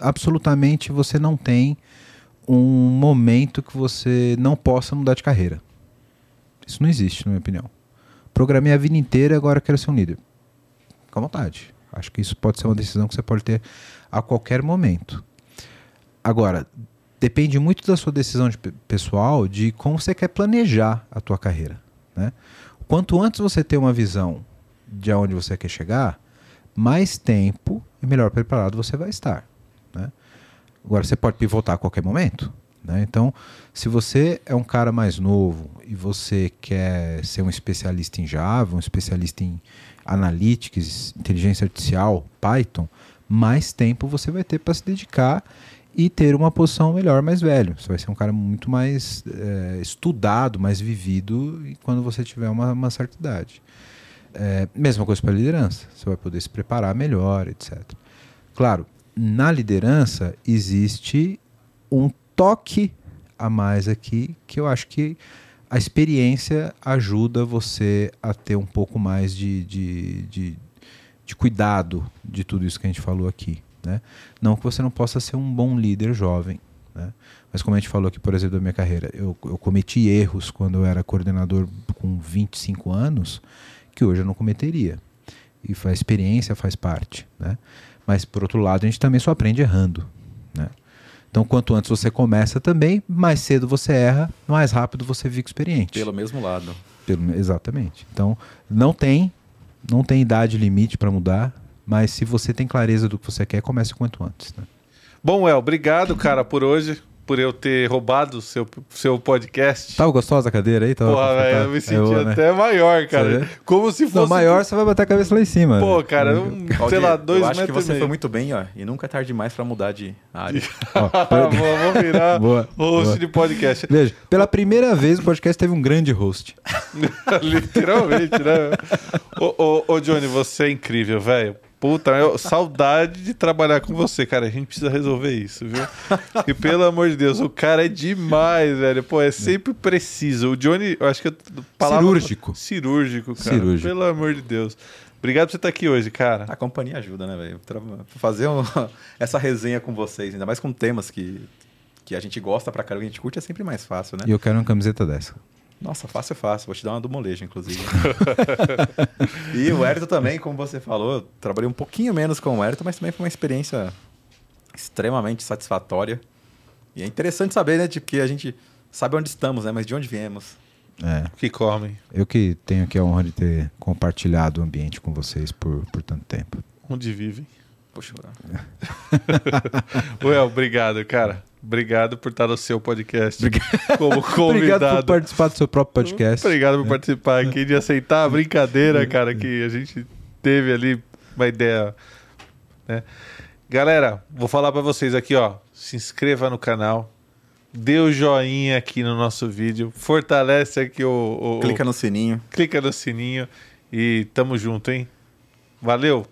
absolutamente você não tem um momento que você não possa mudar de carreira. Isso não existe, na minha opinião. Programei a vida inteira agora quero ser um líder. Fica à vontade. Acho que isso pode ser uma decisão que você pode ter a qualquer momento. Agora, depende muito da sua decisão de pe- pessoal de como você quer planejar a tua carreira, né? Quanto antes você ter uma visão de aonde você quer chegar, mais tempo e melhor preparado você vai estar. Né? Agora, você pode pivotar a qualquer momento. Né? Então, se você é um cara mais novo e você quer ser um especialista em Java, um especialista em Analytics, inteligência artificial, Python, mais tempo você vai ter para se dedicar e ter uma posição melhor mais velho. Você vai ser um cara muito mais eh, estudado, mais vivido quando você tiver uma, uma certa idade. É, mesma coisa para a liderança. Você vai poder se preparar melhor, etc. Claro, na liderança existe um toque a mais aqui que eu acho que a experiência ajuda você a ter um pouco mais de, de, de, de cuidado de tudo isso que a gente falou aqui. Né? Não que você não possa ser um bom líder jovem. Né? Mas como a gente falou aqui, por exemplo, da minha carreira, eu, eu cometi erros quando eu era coordenador com 25 anos que hoje eu não cometeria. E a experiência faz parte. Né? Mas, por outro lado, a gente também só aprende errando. Então, quanto antes você começa também, mais cedo você erra, mais rápido você fica experiente. Pelo mesmo lado. Pelo- exatamente. Então, não tem, não tem idade limite para mudar, mas se você tem clareza do que você quer, comece o quanto antes. Né? Bom, El, obrigado, cara, por hoje, por eu ter roubado o seu, seu podcast. Tava gostosa a cadeira aí? Tava Porra, velho, eu me É senti boa, né? até maior, cara. Como se fosse. Não, maior você vai bater a cabeça lá em cima. Pô, cara, um, sei lá, dois eu acho que você foi muito bem, ó. E nunca é tarde demais pra mudar de área. Ó, vou, vou virar Boa, host boa. de podcast. Veja, pela primeira vez o podcast teve um grande host. Literalmente, né? ô, ô, ô, Johnny, você é incrível, velho. Puta, eu, saudade de trabalhar com você, cara. A gente precisa resolver isso, viu? E pelo amor de Deus, o cara é demais, velho. Pô, é sempre preciso. O Johnny, eu acho que. a palavra- Cirúrgico. Cirúrgico, cara. Cirúrgico. Pelo amor de Deus. Obrigado por você estar aqui hoje, cara. A companhia ajuda, né, velho? Fazer um- essa resenha com vocês, ainda mais com temas que, que a gente gosta pra caramba, que a gente curte, é sempre mais fácil, né? E eu quero uma camiseta dessa. Nossa, fácil é fácil. Vou te dar uma do molejo, inclusive. e o Hérito também, como você falou, trabalhei um pouquinho menos com o Hérito, mas também foi uma experiência extremamente satisfatória. E é interessante saber, né, de que a gente sabe onde estamos, né, mas de onde viemos. É. Que comem. Eu que tenho aqui a honra de ter compartilhado o ambiente com vocês por, por tanto tempo. Onde vivem. Vou chorar. Well, obrigado, cara. Obrigado por estar no seu podcast como convidado. Obrigado por participar do seu próprio podcast. Obrigado por participar aqui, de aceitar a brincadeira, cara, que a gente teve ali uma ideia. Né? Galera, vou falar pra vocês aqui, ó. Se inscreva no canal, dê o joinha aqui no nosso vídeo, fortalece aqui o, o Clica no sininho. clica no sininho e tamo junto, hein? Valeu!